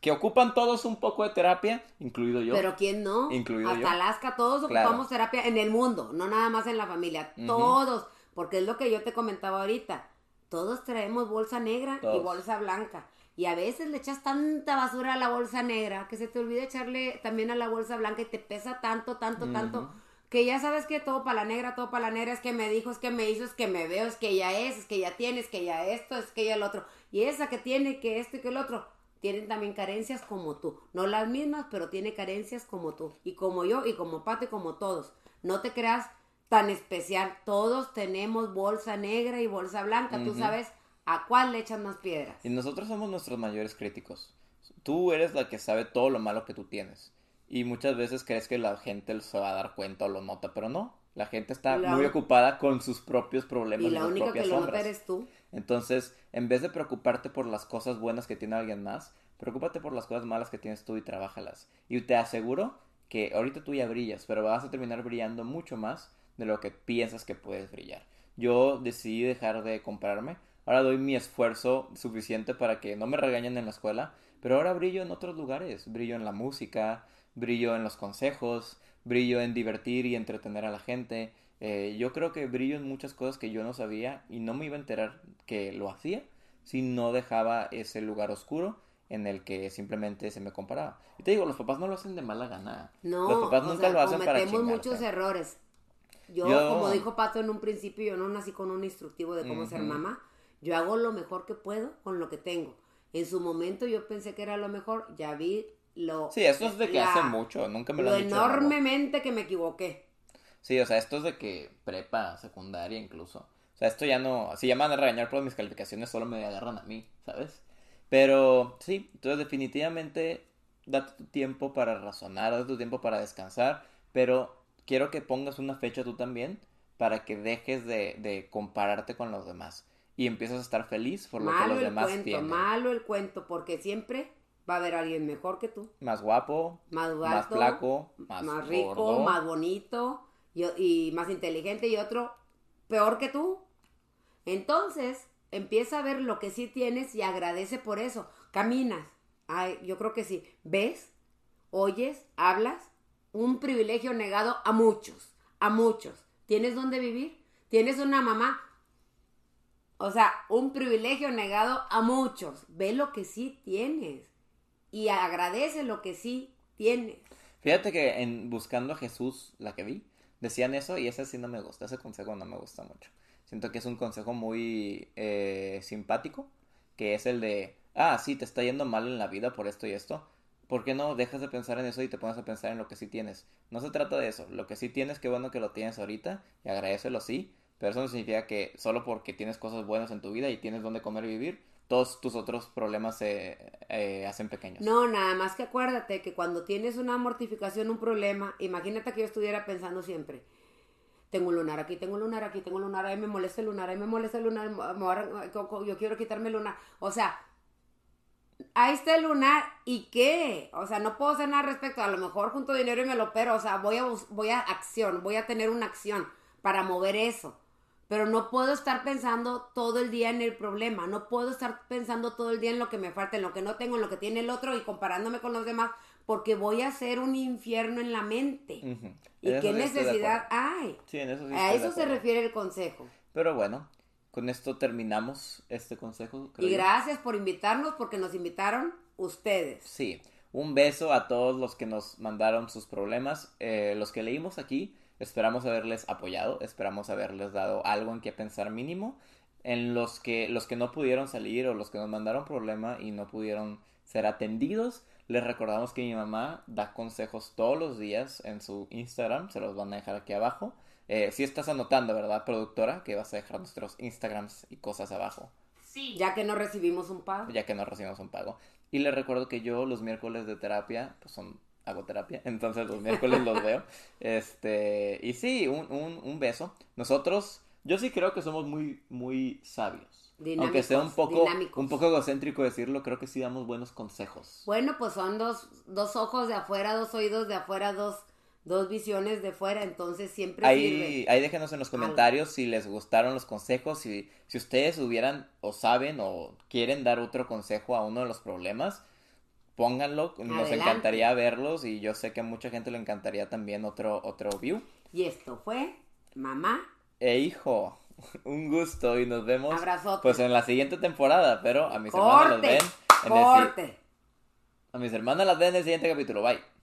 A: Que ocupan todos un poco de terapia, incluido yo.
B: Pero ¿quién no? Incluido Hasta Alaska, todos ocupamos terapia en el mundo, no nada más en la familia. Todos. Porque es lo que yo te comentaba ahorita. Todos traemos bolsa negra y bolsa blanca. Y a veces le echas tanta basura a la bolsa negra que se te olvida echarle también a la bolsa blanca y te pesa tanto, tanto, tanto. Que ya sabes que todo para la negra, todo para la negra, es que me dijo, es que me hizo, es que me veo, es que ya es, es que ya tiene, es que ya esto, es que ya el otro. Y esa que tiene, que esto y que el otro, tienen también carencias como tú. No las mismas, pero tiene carencias como tú. Y como yo, y como Pato, y como todos. No te creas tan especial. Todos tenemos bolsa negra y bolsa blanca. Tú sabes a cuál le echan más piedras.
A: Y nosotros somos nuestros mayores críticos. Tú eres la que sabe todo lo malo que tú tienes. Y muchas veces crees que la gente se va a dar cuenta o lo nota, pero no. La gente está muy ocupada con sus propios problemas.
B: Y la única que lo nota eres tú.
A: Entonces, en vez de preocuparte por las cosas buenas que tiene alguien más, preocúpate por las cosas malas que tienes tú y trabájalas. Y te aseguro que ahorita tú ya brillas, pero vas a terminar brillando mucho más de lo que piensas que puedes brillar. Yo decidí dejar de comprarme. Ahora doy mi esfuerzo suficiente para que no me regañen en la escuela, pero ahora brillo en otros lugares. Brillo en la música, brillo en los consejos, brillo en divertir y entretener a la gente. Eh, yo creo que brillo en muchas cosas que yo no sabía y no me iba a enterar que lo hacía si no dejaba ese lugar oscuro en el que simplemente se me comparaba. Y te digo, los papás no lo hacen de mala gana.
B: No, los papás nunca lo hacen para chingarte. muchos errores. Yo, como dijo Pato en un principio, yo no nací con un instructivo de cómo ser mamá. Yo hago lo mejor que puedo con lo que tengo. En su momento yo pensé que era lo mejor, ya vi lo...
A: Sí, esto es de que hace mucho, nunca me lo,
B: han dicho. enormemente que me equivoqué.
A: Sí, o sea, esto es de que prepa, secundaria incluso. O sea, esto ya no... Si llaman a regañar por mis calificaciones, solo me agarran a mí, ¿sabes? Pero sí, entonces definitivamente date tu tiempo para razonar, date tu tiempo para descansar, pero quiero que pongas una fecha tú también para que dejes de, compararte con los demás y empieces a estar feliz por lo que los demás
B: cuento, tienen. Malo el cuento, porque siempre va a haber alguien mejor que tú.
A: Más guapo, más, más flaco, más, rico,
B: más bonito y, y, más inteligente y otro peor que tú. Entonces, empieza a ver lo que sí tienes y agradece por eso. Caminas. Ay, yo creo que sí. ¿Ves? ¿Oyes? ¿Hablas? Un privilegio negado a muchos, a muchos. ¿Tienes dónde vivir? ¿Tienes una mamá? O sea, un privilegio negado a muchos. Ve lo que sí tienes y agradece lo que sí tienes.
A: Fíjate que en Buscando a Jesús, la que vi, decían eso y ese sí no me gusta, ese consejo no me gusta mucho. Siento que es un consejo muy eh, simpático, que es el de, ah, sí, te está yendo mal en la vida por esto y esto. ¿Por qué no dejas de pensar en eso y te pones a pensar en lo que sí tienes? No se trata de eso. Lo que sí tienes, qué bueno que lo tienes ahorita y agradecelo, sí. Pero eso no significa que solo porque tienes cosas buenas en tu vida y tienes donde comer y vivir, todos tus otros problemas se eh, hacen pequeños.
B: No, nada más que acuérdate que cuando tienes una mortificación, un problema, imagínate que yo estuviera pensando siempre, tengo un lunar aquí, tengo un lunar aquí, tengo un lunar, ahí me molesta el lunar, ahí me molesta el lunar, yo quiero quitarme el lunar. O sea, ahí está el lunar y qué, o sea, no puedo hacer nada al respecto, a lo mejor junto dinero y me lo opero, o sea, voy a, voy a acción, voy a tener una acción para mover eso pero no puedo estar pensando todo el día en el problema, no puedo estar pensando todo el día en lo que me falta, en lo que no tengo, en lo que tiene el otro y comparándome con los demás, porque voy a hacer un infierno en la mente. ¿Y qué necesidad hay? a eso se refiere el consejo.
A: Pero bueno, con esto terminamos este consejo.
B: Y gracias por invitarnos, porque nos invitaron ustedes.
A: Sí, un beso a todos los que nos mandaron sus problemas, eh, los que leímos aquí Esperamos haberles apoyado, esperamos haberles dado algo en que pensar mínimo. En los que los que no pudieron salir o los que nos mandaron problema y no pudieron ser atendidos, les recordamos que mi mamá da consejos todos los días en su Instagram, se los van a dejar aquí abajo. Eh, si estás anotando, ¿verdad, productora? Que vas a dejar nuestros Instagrams y cosas abajo.
B: Sí. Ya que no recibimos un pago.
A: Ya que no recibimos un pago. Y les recuerdo que yo los miércoles de terapia, pues son hago terapia, entonces los miércoles los veo. Este, y sí, un, un, un, beso. Nosotros, yo sí creo que somos muy, muy sabios. Aunque sea un poco, un poco egocéntrico decirlo, creo que sí damos buenos consejos.
B: Bueno, pues son dos, dos ojos de afuera, dos oídos de afuera, dos, dos visiones de fuera, entonces siempre
A: ahí, Ahí déjenos en los comentarios si les gustaron los consejos, si, si ustedes hubieran o saben o quieren dar otro consejo a uno de los problemas pónganlo, nos encantaría verlos y yo sé que a mucha gente le encantaría también otro, otro view.
B: Y esto fue mamá
A: e hijo. Un gusto y nos vemos pues en la siguiente temporada, pero a mis hermanos los ven en corte. a mis hermanas las ven en el siguiente capítulo. Bye.